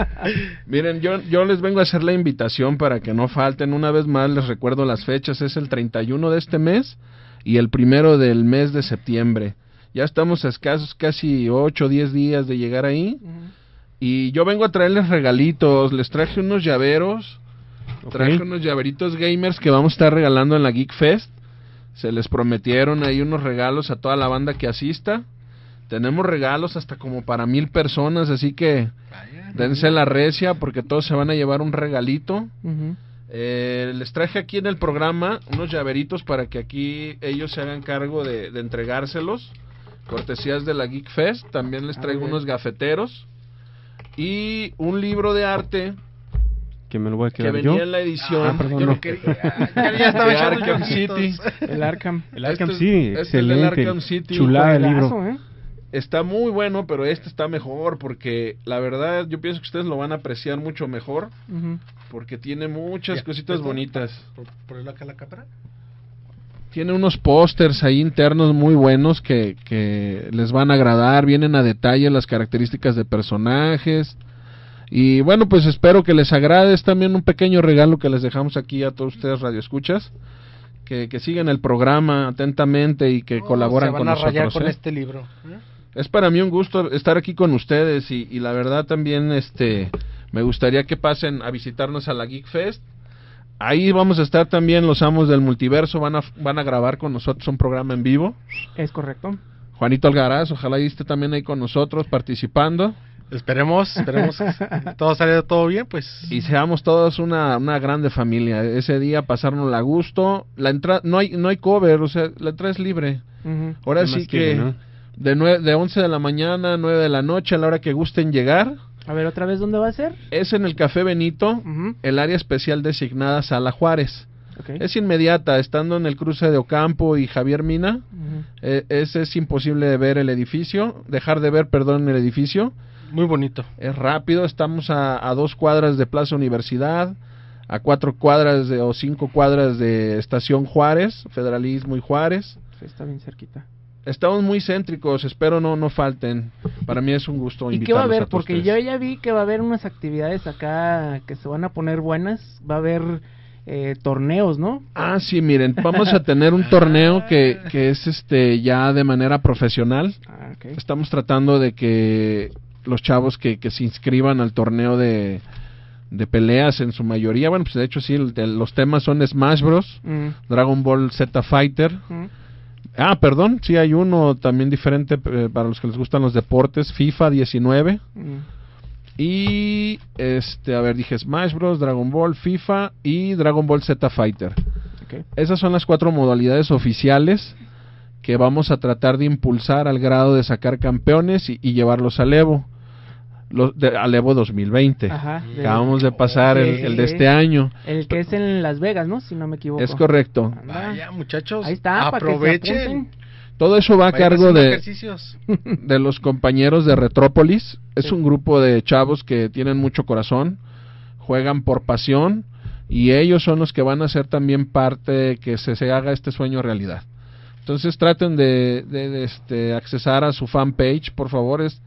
Miren, yo, yo les vengo a hacer la invitación para que no falten. Una vez más les recuerdo las fechas. Es el 31 de este mes y el primero del mes de septiembre. Ya estamos a escasos casi 8 o 10 días de llegar ahí. Y yo vengo a traerles regalitos. Les traje unos llaveros. Traje unos llaveritos gamers que vamos a estar regalando en la Geek Fest. Se les prometieron ahí unos regalos a toda la banda que asista. Tenemos regalos hasta como para mil personas, así que dense la recia porque todos se van a llevar un regalito. Eh, les traje aquí en el programa unos llaveritos para que aquí ellos se hagan cargo de, de entregárselos. Cortesías de la Geek Fest. También les Ah, traigo unos gafeteros. Y un libro de arte Que me lo voy a que quedar venía yo. en la edición. Ah, perdón, Yo no. lo quería. Ya estaba echando Arkham. City. El Arkham. El Arkham Este- City, este excelente. Arkham City. Chulada el libro. ¿eh? Está muy bueno, pero este está mejor porque la verdad yo pienso que ustedes lo van a apreciar mucho mejor Ujú. porque tiene muchas Ya, cositas ¿esto? bonitas. ¿Por- ¿Ponerlo acá a la cámara? Tiene unos pósters ahí internos muy buenos que, que les van a agradar, vienen a detalle las características de personajes. Y bueno, pues espero que les agrade. Es también un pequeño regalo que les dejamos aquí a todos ustedes radioescuchas. Que, que sigan el programa atentamente y que colaboran Oh, Se van con a nosotros. rayar con ¿eh? este libro. ¿eh? Es para mí un gusto estar aquí con ustedes y, y la verdad también este me gustaría que pasen a visitarnos a la Geek Fest. Ahí vamos a estar también los amos del multiverso, van a, van a grabar con nosotros un programa en vivo. Es correcto. Juanito Algaraz, ojalá y esté también ahí con nosotros participando. Esperemos, esperemos que todo salga todo bien, pues. Y seamos todos una, una grande familia. Ese día pasárnosla a gusto. La entrada, no hay, no hay cover, o sea, la entrada es libre. Ahora ¿Qué sí que no? de, nue- de 11 de la mañana a 9 de la noche, a la hora que gusten llegar. A ver, otra vez, ¿dónde va a ser? Es en el Café Benito, el área especial designada Sala Juárez. Es inmediata, estando en el cruce de Ocampo y Javier Mina. Eh, es, es imposible de ver el edificio, dejar de ver, perdón, el edificio. Muy bonito. Es rápido, estamos a, a dos cuadras de Plaza Universidad, a cuatro cuadras de, o cinco cuadras de Estación Juárez, Federalismo y Juárez. Sí, está bien cerquita. Estamos muy céntricos, espero no no falten. Para mí es un gusto ¿Y qué va a haber? Porque ustedes. yo ya vi que va a haber unas actividades acá que se van a poner buenas. Va a haber eh, torneos, ¿no? Ah, sí, miren, vamos a tener un torneo que, que es este ya de manera profesional. Ah, ok. Estamos tratando de que los chavos que, que se inscriban al torneo de, de peleas en su mayoría, bueno, pues de hecho sí, los temas son Smash Bros, Mm. Dragon Ball Z Fighter. Mm. Ah, perdón, sí hay uno también diferente eh, para los que les gustan los deportes, FIFA 19. Mm. Y este, a ver, dije Smash Bros, Dragon Ball, FIFA y Dragon Ball Z Fighter. Esas son las cuatro modalidades oficiales que vamos a tratar de impulsar al grado de sacar campeones y, y llevarlos al Evo. Los, de, al Evo 2020. Ajá, de- Acabamos de pasar el, el de este año. El que es en Las Vegas, ¿no? Si no me equivoco. Es correcto. Vaya, muchachos. Ahí está, para que se aprovechen. Todo eso va a cargo de, los compañeros de Retrópolis. Es Sí. un grupo de chavos que tienen mucho corazón, juegan por pasión y ellos son los que van a ser también parte de que se, se haga este sueño realidad. Entonces traten de, de- de, este, accesar a su fanpage, por favor, es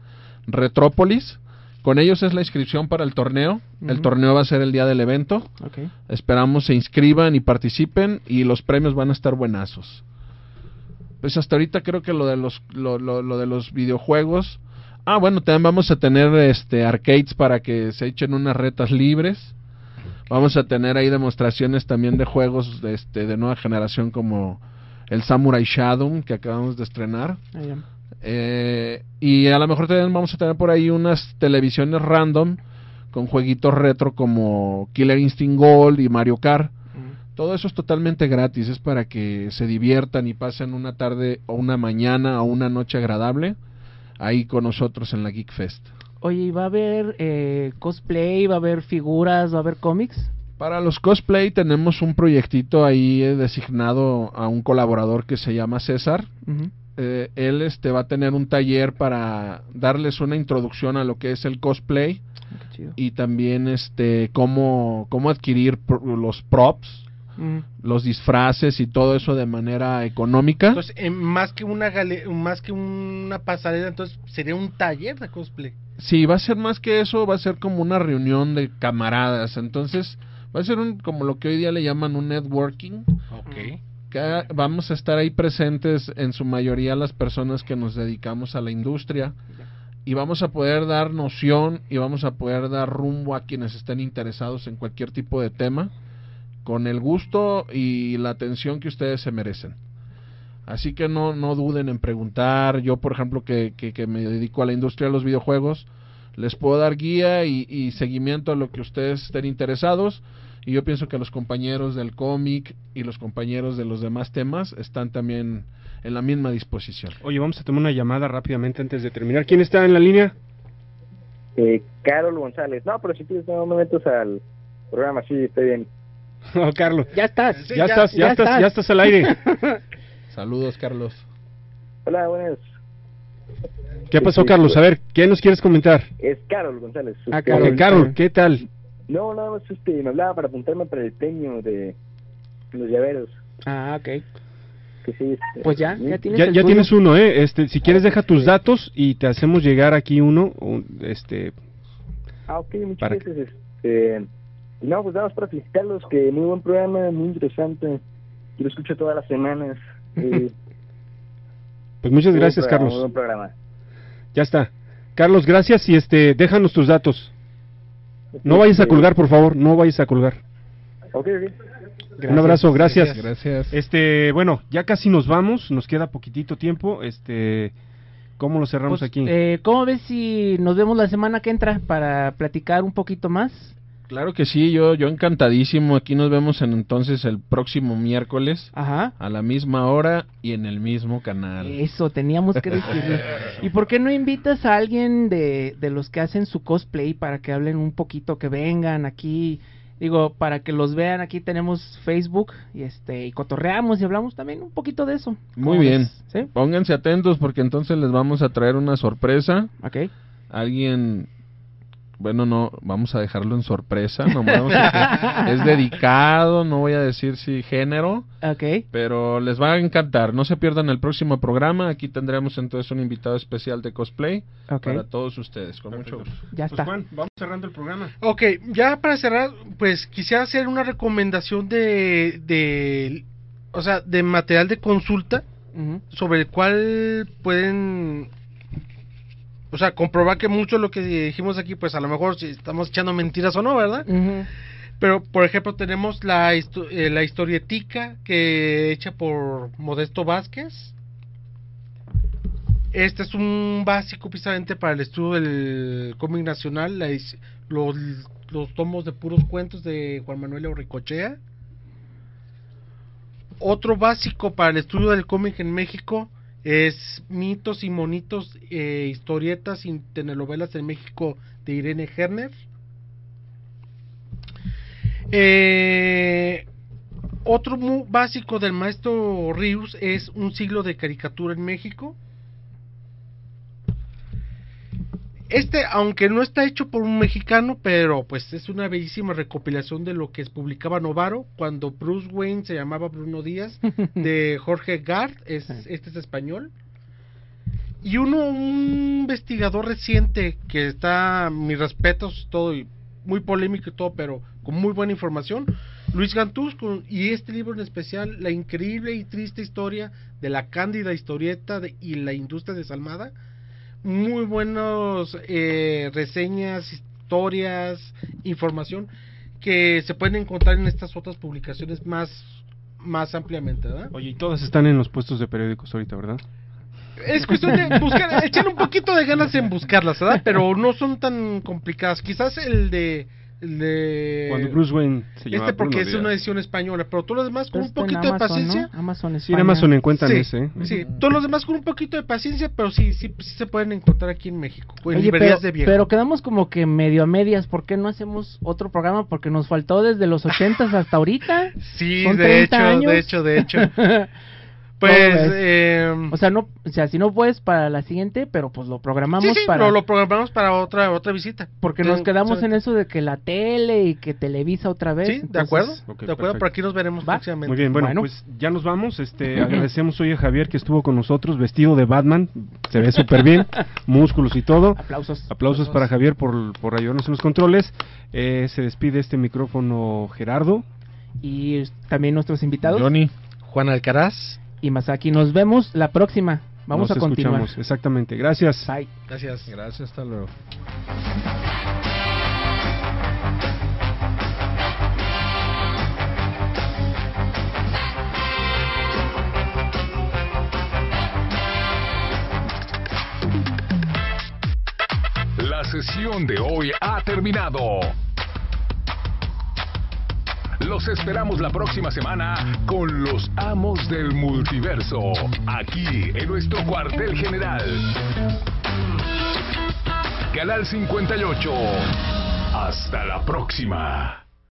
Retrópolis. Con ellos es la inscripción para el torneo. El torneo va a ser el día del evento. Esperamos se inscriban y participen y los premios van a estar buenazos. Pues hasta ahorita creo que lo de los lo, lo- lo de los videojuegos. Ah, bueno, también vamos a tener este arcades para que se echen unas retas libres. Vamos a tener ahí demostraciones también de juegos de este de nueva generación como el Samurai Shadow que acabamos de estrenar. Eh, y a lo mejor también vamos a tener por ahí unas televisiones random con jueguitos retro como Killer Instinct Gold y Mario Kart. Todo eso es totalmente gratis, es para que se diviertan y pasen una tarde o una mañana o una noche agradable ahí con nosotros en la Geek Fest. Oye, ¿y va a haber eh, cosplay? ¿Va a haber figuras? ¿Va a haber cómics? Para los cosplay tenemos un proyectito ahí eh, designado a un colaborador que se llama César. Ujú. Eh, él este va a tener un taller para darles una introducción a lo que es el cosplay Qué chido. y también este cómo cómo adquirir pro- los props, Ujú. los disfraces y todo eso de manera económica. Entonces, eh, más que una gale- más que una pasarela, entonces sería un taller de cosplay. Sí, va a ser más que eso, va a ser como una reunión de camaradas. Entonces, va a ser un, como lo que hoy día le llaman un networking. Ok. Vamos a estar ahí presentes en su mayoría las personas que nos dedicamos a la industria. Y vamos a poder dar noción y vamos a poder dar rumbo a quienes estén interesados en cualquier tipo de tema con el gusto y la atención que ustedes se merecen. Así que no, no duden en preguntar. Yo, por ejemplo, que, que, me dedico a la industria de los videojuegos, les puedo dar guía y seguimiento a lo que ustedes estén interesados. Y yo pienso que los compañeros del cómic y los compañeros de los demás temas están también en la misma disposición. Oye, vamos a tomar una llamada rápidamente antes de terminar. ¿Quién está en la línea? Eh, Carol González. No, pero si quieres no me metes al programa, sí, estoy bien. Oh, Carlos. Ya estás. ya, estás, ya, estás, ya estás al aire. Saludos, Carlos. Hola, buenas. ¿Qué pasó, Carlos? A ver, ¿qué nos quieres comentar? Es Carol González. Ah, Carol, ¿qué tal? No, nada más este, me hablaba para apuntarme para el premio de los llaveros. Ah, ok. Que sí, este, Pues ya, ya tienes Ya, el ya tuyo. tienes uno, ¿eh? Este, si quieres deja tus datos y te hacemos llegar aquí uno, un- este, Ah, ok, muchas Para- gracias. Este, y no, pues nada más para felicitarlos, que muy buen programa, muy interesante. Yo lo escucho todas las semanas. Eh, pues muchas gracias, programa, Carlos. Muy buen programa. Ya está. Carlos, gracias y este, déjanos tus datos. No vayas a Este, colgar, por favor, no vayas a colgar. Ok, ok. Un abrazo, gracias. Gracias. Este, bueno, ya casi nos vamos, nos queda poquitito tiempo. Este, ¿cómo lo cerramos Pues, aquí? eh, ¿Cómo ves si nos vemos la semana que entra para platicar un poquito más? Claro que sí, yo, yo encantadísimo. Aquí nos vemos en, entonces el próximo miércoles Ajá. a la misma hora y en el mismo canal. Eso, teníamos que decirlo. ¿Y por qué no invitas a alguien de, de los que hacen su cosplay para que hablen un poquito, que vengan aquí? Digo, para que los vean, aquí tenemos Facebook y este y cotorreamos y hablamos también un poquito de eso. Muy ¿Cómo bien. ¿Sí? Pónganse atentos porque entonces les vamos a traer una sorpresa. Ok. Alguien, bueno, no, vamos a dejarlo en sorpresa. no vamos a decir- es dedicado, no voy a decir si género, Ok. pero les va a encantar. No se pierdan el próximo programa. Aquí tendremos entonces un invitado especial de cosplay Ok. para todos ustedes. Con mucho gusto. Ya Pues, está. Juan, vamos cerrando el programa. Ok, ya para cerrar, pues quisiera hacer una recomendación de, de o sea, de material de consulta sobre el cual pueden, o sea, comprobar que mucho de lo que dijimos aquí, pues a lo mejor si estamos echando mentiras o no, ¿verdad? Pero, por ejemplo, tenemos la, histo- eh, la historietica que hecha por Modesto Vázquez. Este es un básico precisamente para el estudio del cómic nacional, la los, los tomos de puros cuentos de Juan Manuel Auricochea. Otro básico para el estudio del cómic en México es Mitos y Monitos, eh, historietas y telenovelas en México de Irene Herner. Eh, otro básico del maestro Rius es Un siglo de caricatura en México. Este, aunque no está hecho por un mexicano, pero pues es una bellísima recopilación de lo que publicaba Novaro cuando Bruce Wayne se llamaba Bruno Díaz, de Jorge Gard, es, este es español. Y uno, un investigador reciente que está, mis respetos, todo, y muy polémico y todo, pero con muy buena información, Luis Gantús, con- y este libro en especial, La increíble y triste historia de la cándida historieta de- y la industria desalmada. Muy buenos eh, reseñas, historias, información que se pueden encontrar en estas otras publicaciones más más ampliamente, ¿verdad? Oye, y todas están en los puestos de periódicos ahorita, ¿verdad? Es cuestión de buscar, echar un poquito de ganas en buscarlas, ¿verdad? Pero no son tan complicadas. Quizás el de... De... Cuando Bruce Wayne se llama Este porque Bruno es una edición española, pero todos los demás con Pero un está en poquito de paciencia. ¿no? Amazon Sí, en España. Amazon encuentran Sí, ese. ¿eh? sí, todos los demás con un poquito de paciencia, pero sí, sí, sí se pueden encontrar aquí en México. En Oye, librerías pero, de viejo. pero quedamos como que medio a medias. ¿Por qué no hacemos otro programa? Porque nos faltó desde los ochentas hasta ahorita. Sí, de 30 hecho, de hecho, de hecho. ¿Cómo pues, eh, O sea, no, o sea, si no puedes para la siguiente, pero pues lo programamos sí, sí, para lo, lo programamos para otra otra visita. porque nos quedamos en eso de que la tele y que Televisa otra vez. Sí, de acuerdo. De acuerdo, perfecto. por aquí nos veremos Va. próximamente. Muy bien, bueno, Bueno. pues ya nos vamos. Este, agradecemos hoy a Javier que estuvo con nosotros vestido de Batman. Se ve súper bien, músculos y todo. Aplausos. Aplausos para Javier por, por ayudarnos en los controles. Eh, se despide este micrófono Gerardo. Y también nuestros invitados. Johnny. Juan Alcaraz. Y Masaki. Nos vemos la próxima. Vamos Nos a continuar. escuchamos. Exactamente. Gracias. Bye. Gracias. Gracias, hasta luego. La sesión de hoy ha terminado. Los esperamos la próxima semana con los amos del multiverso, aquí en nuestro cuartel general. Canal 58. Hasta la próxima.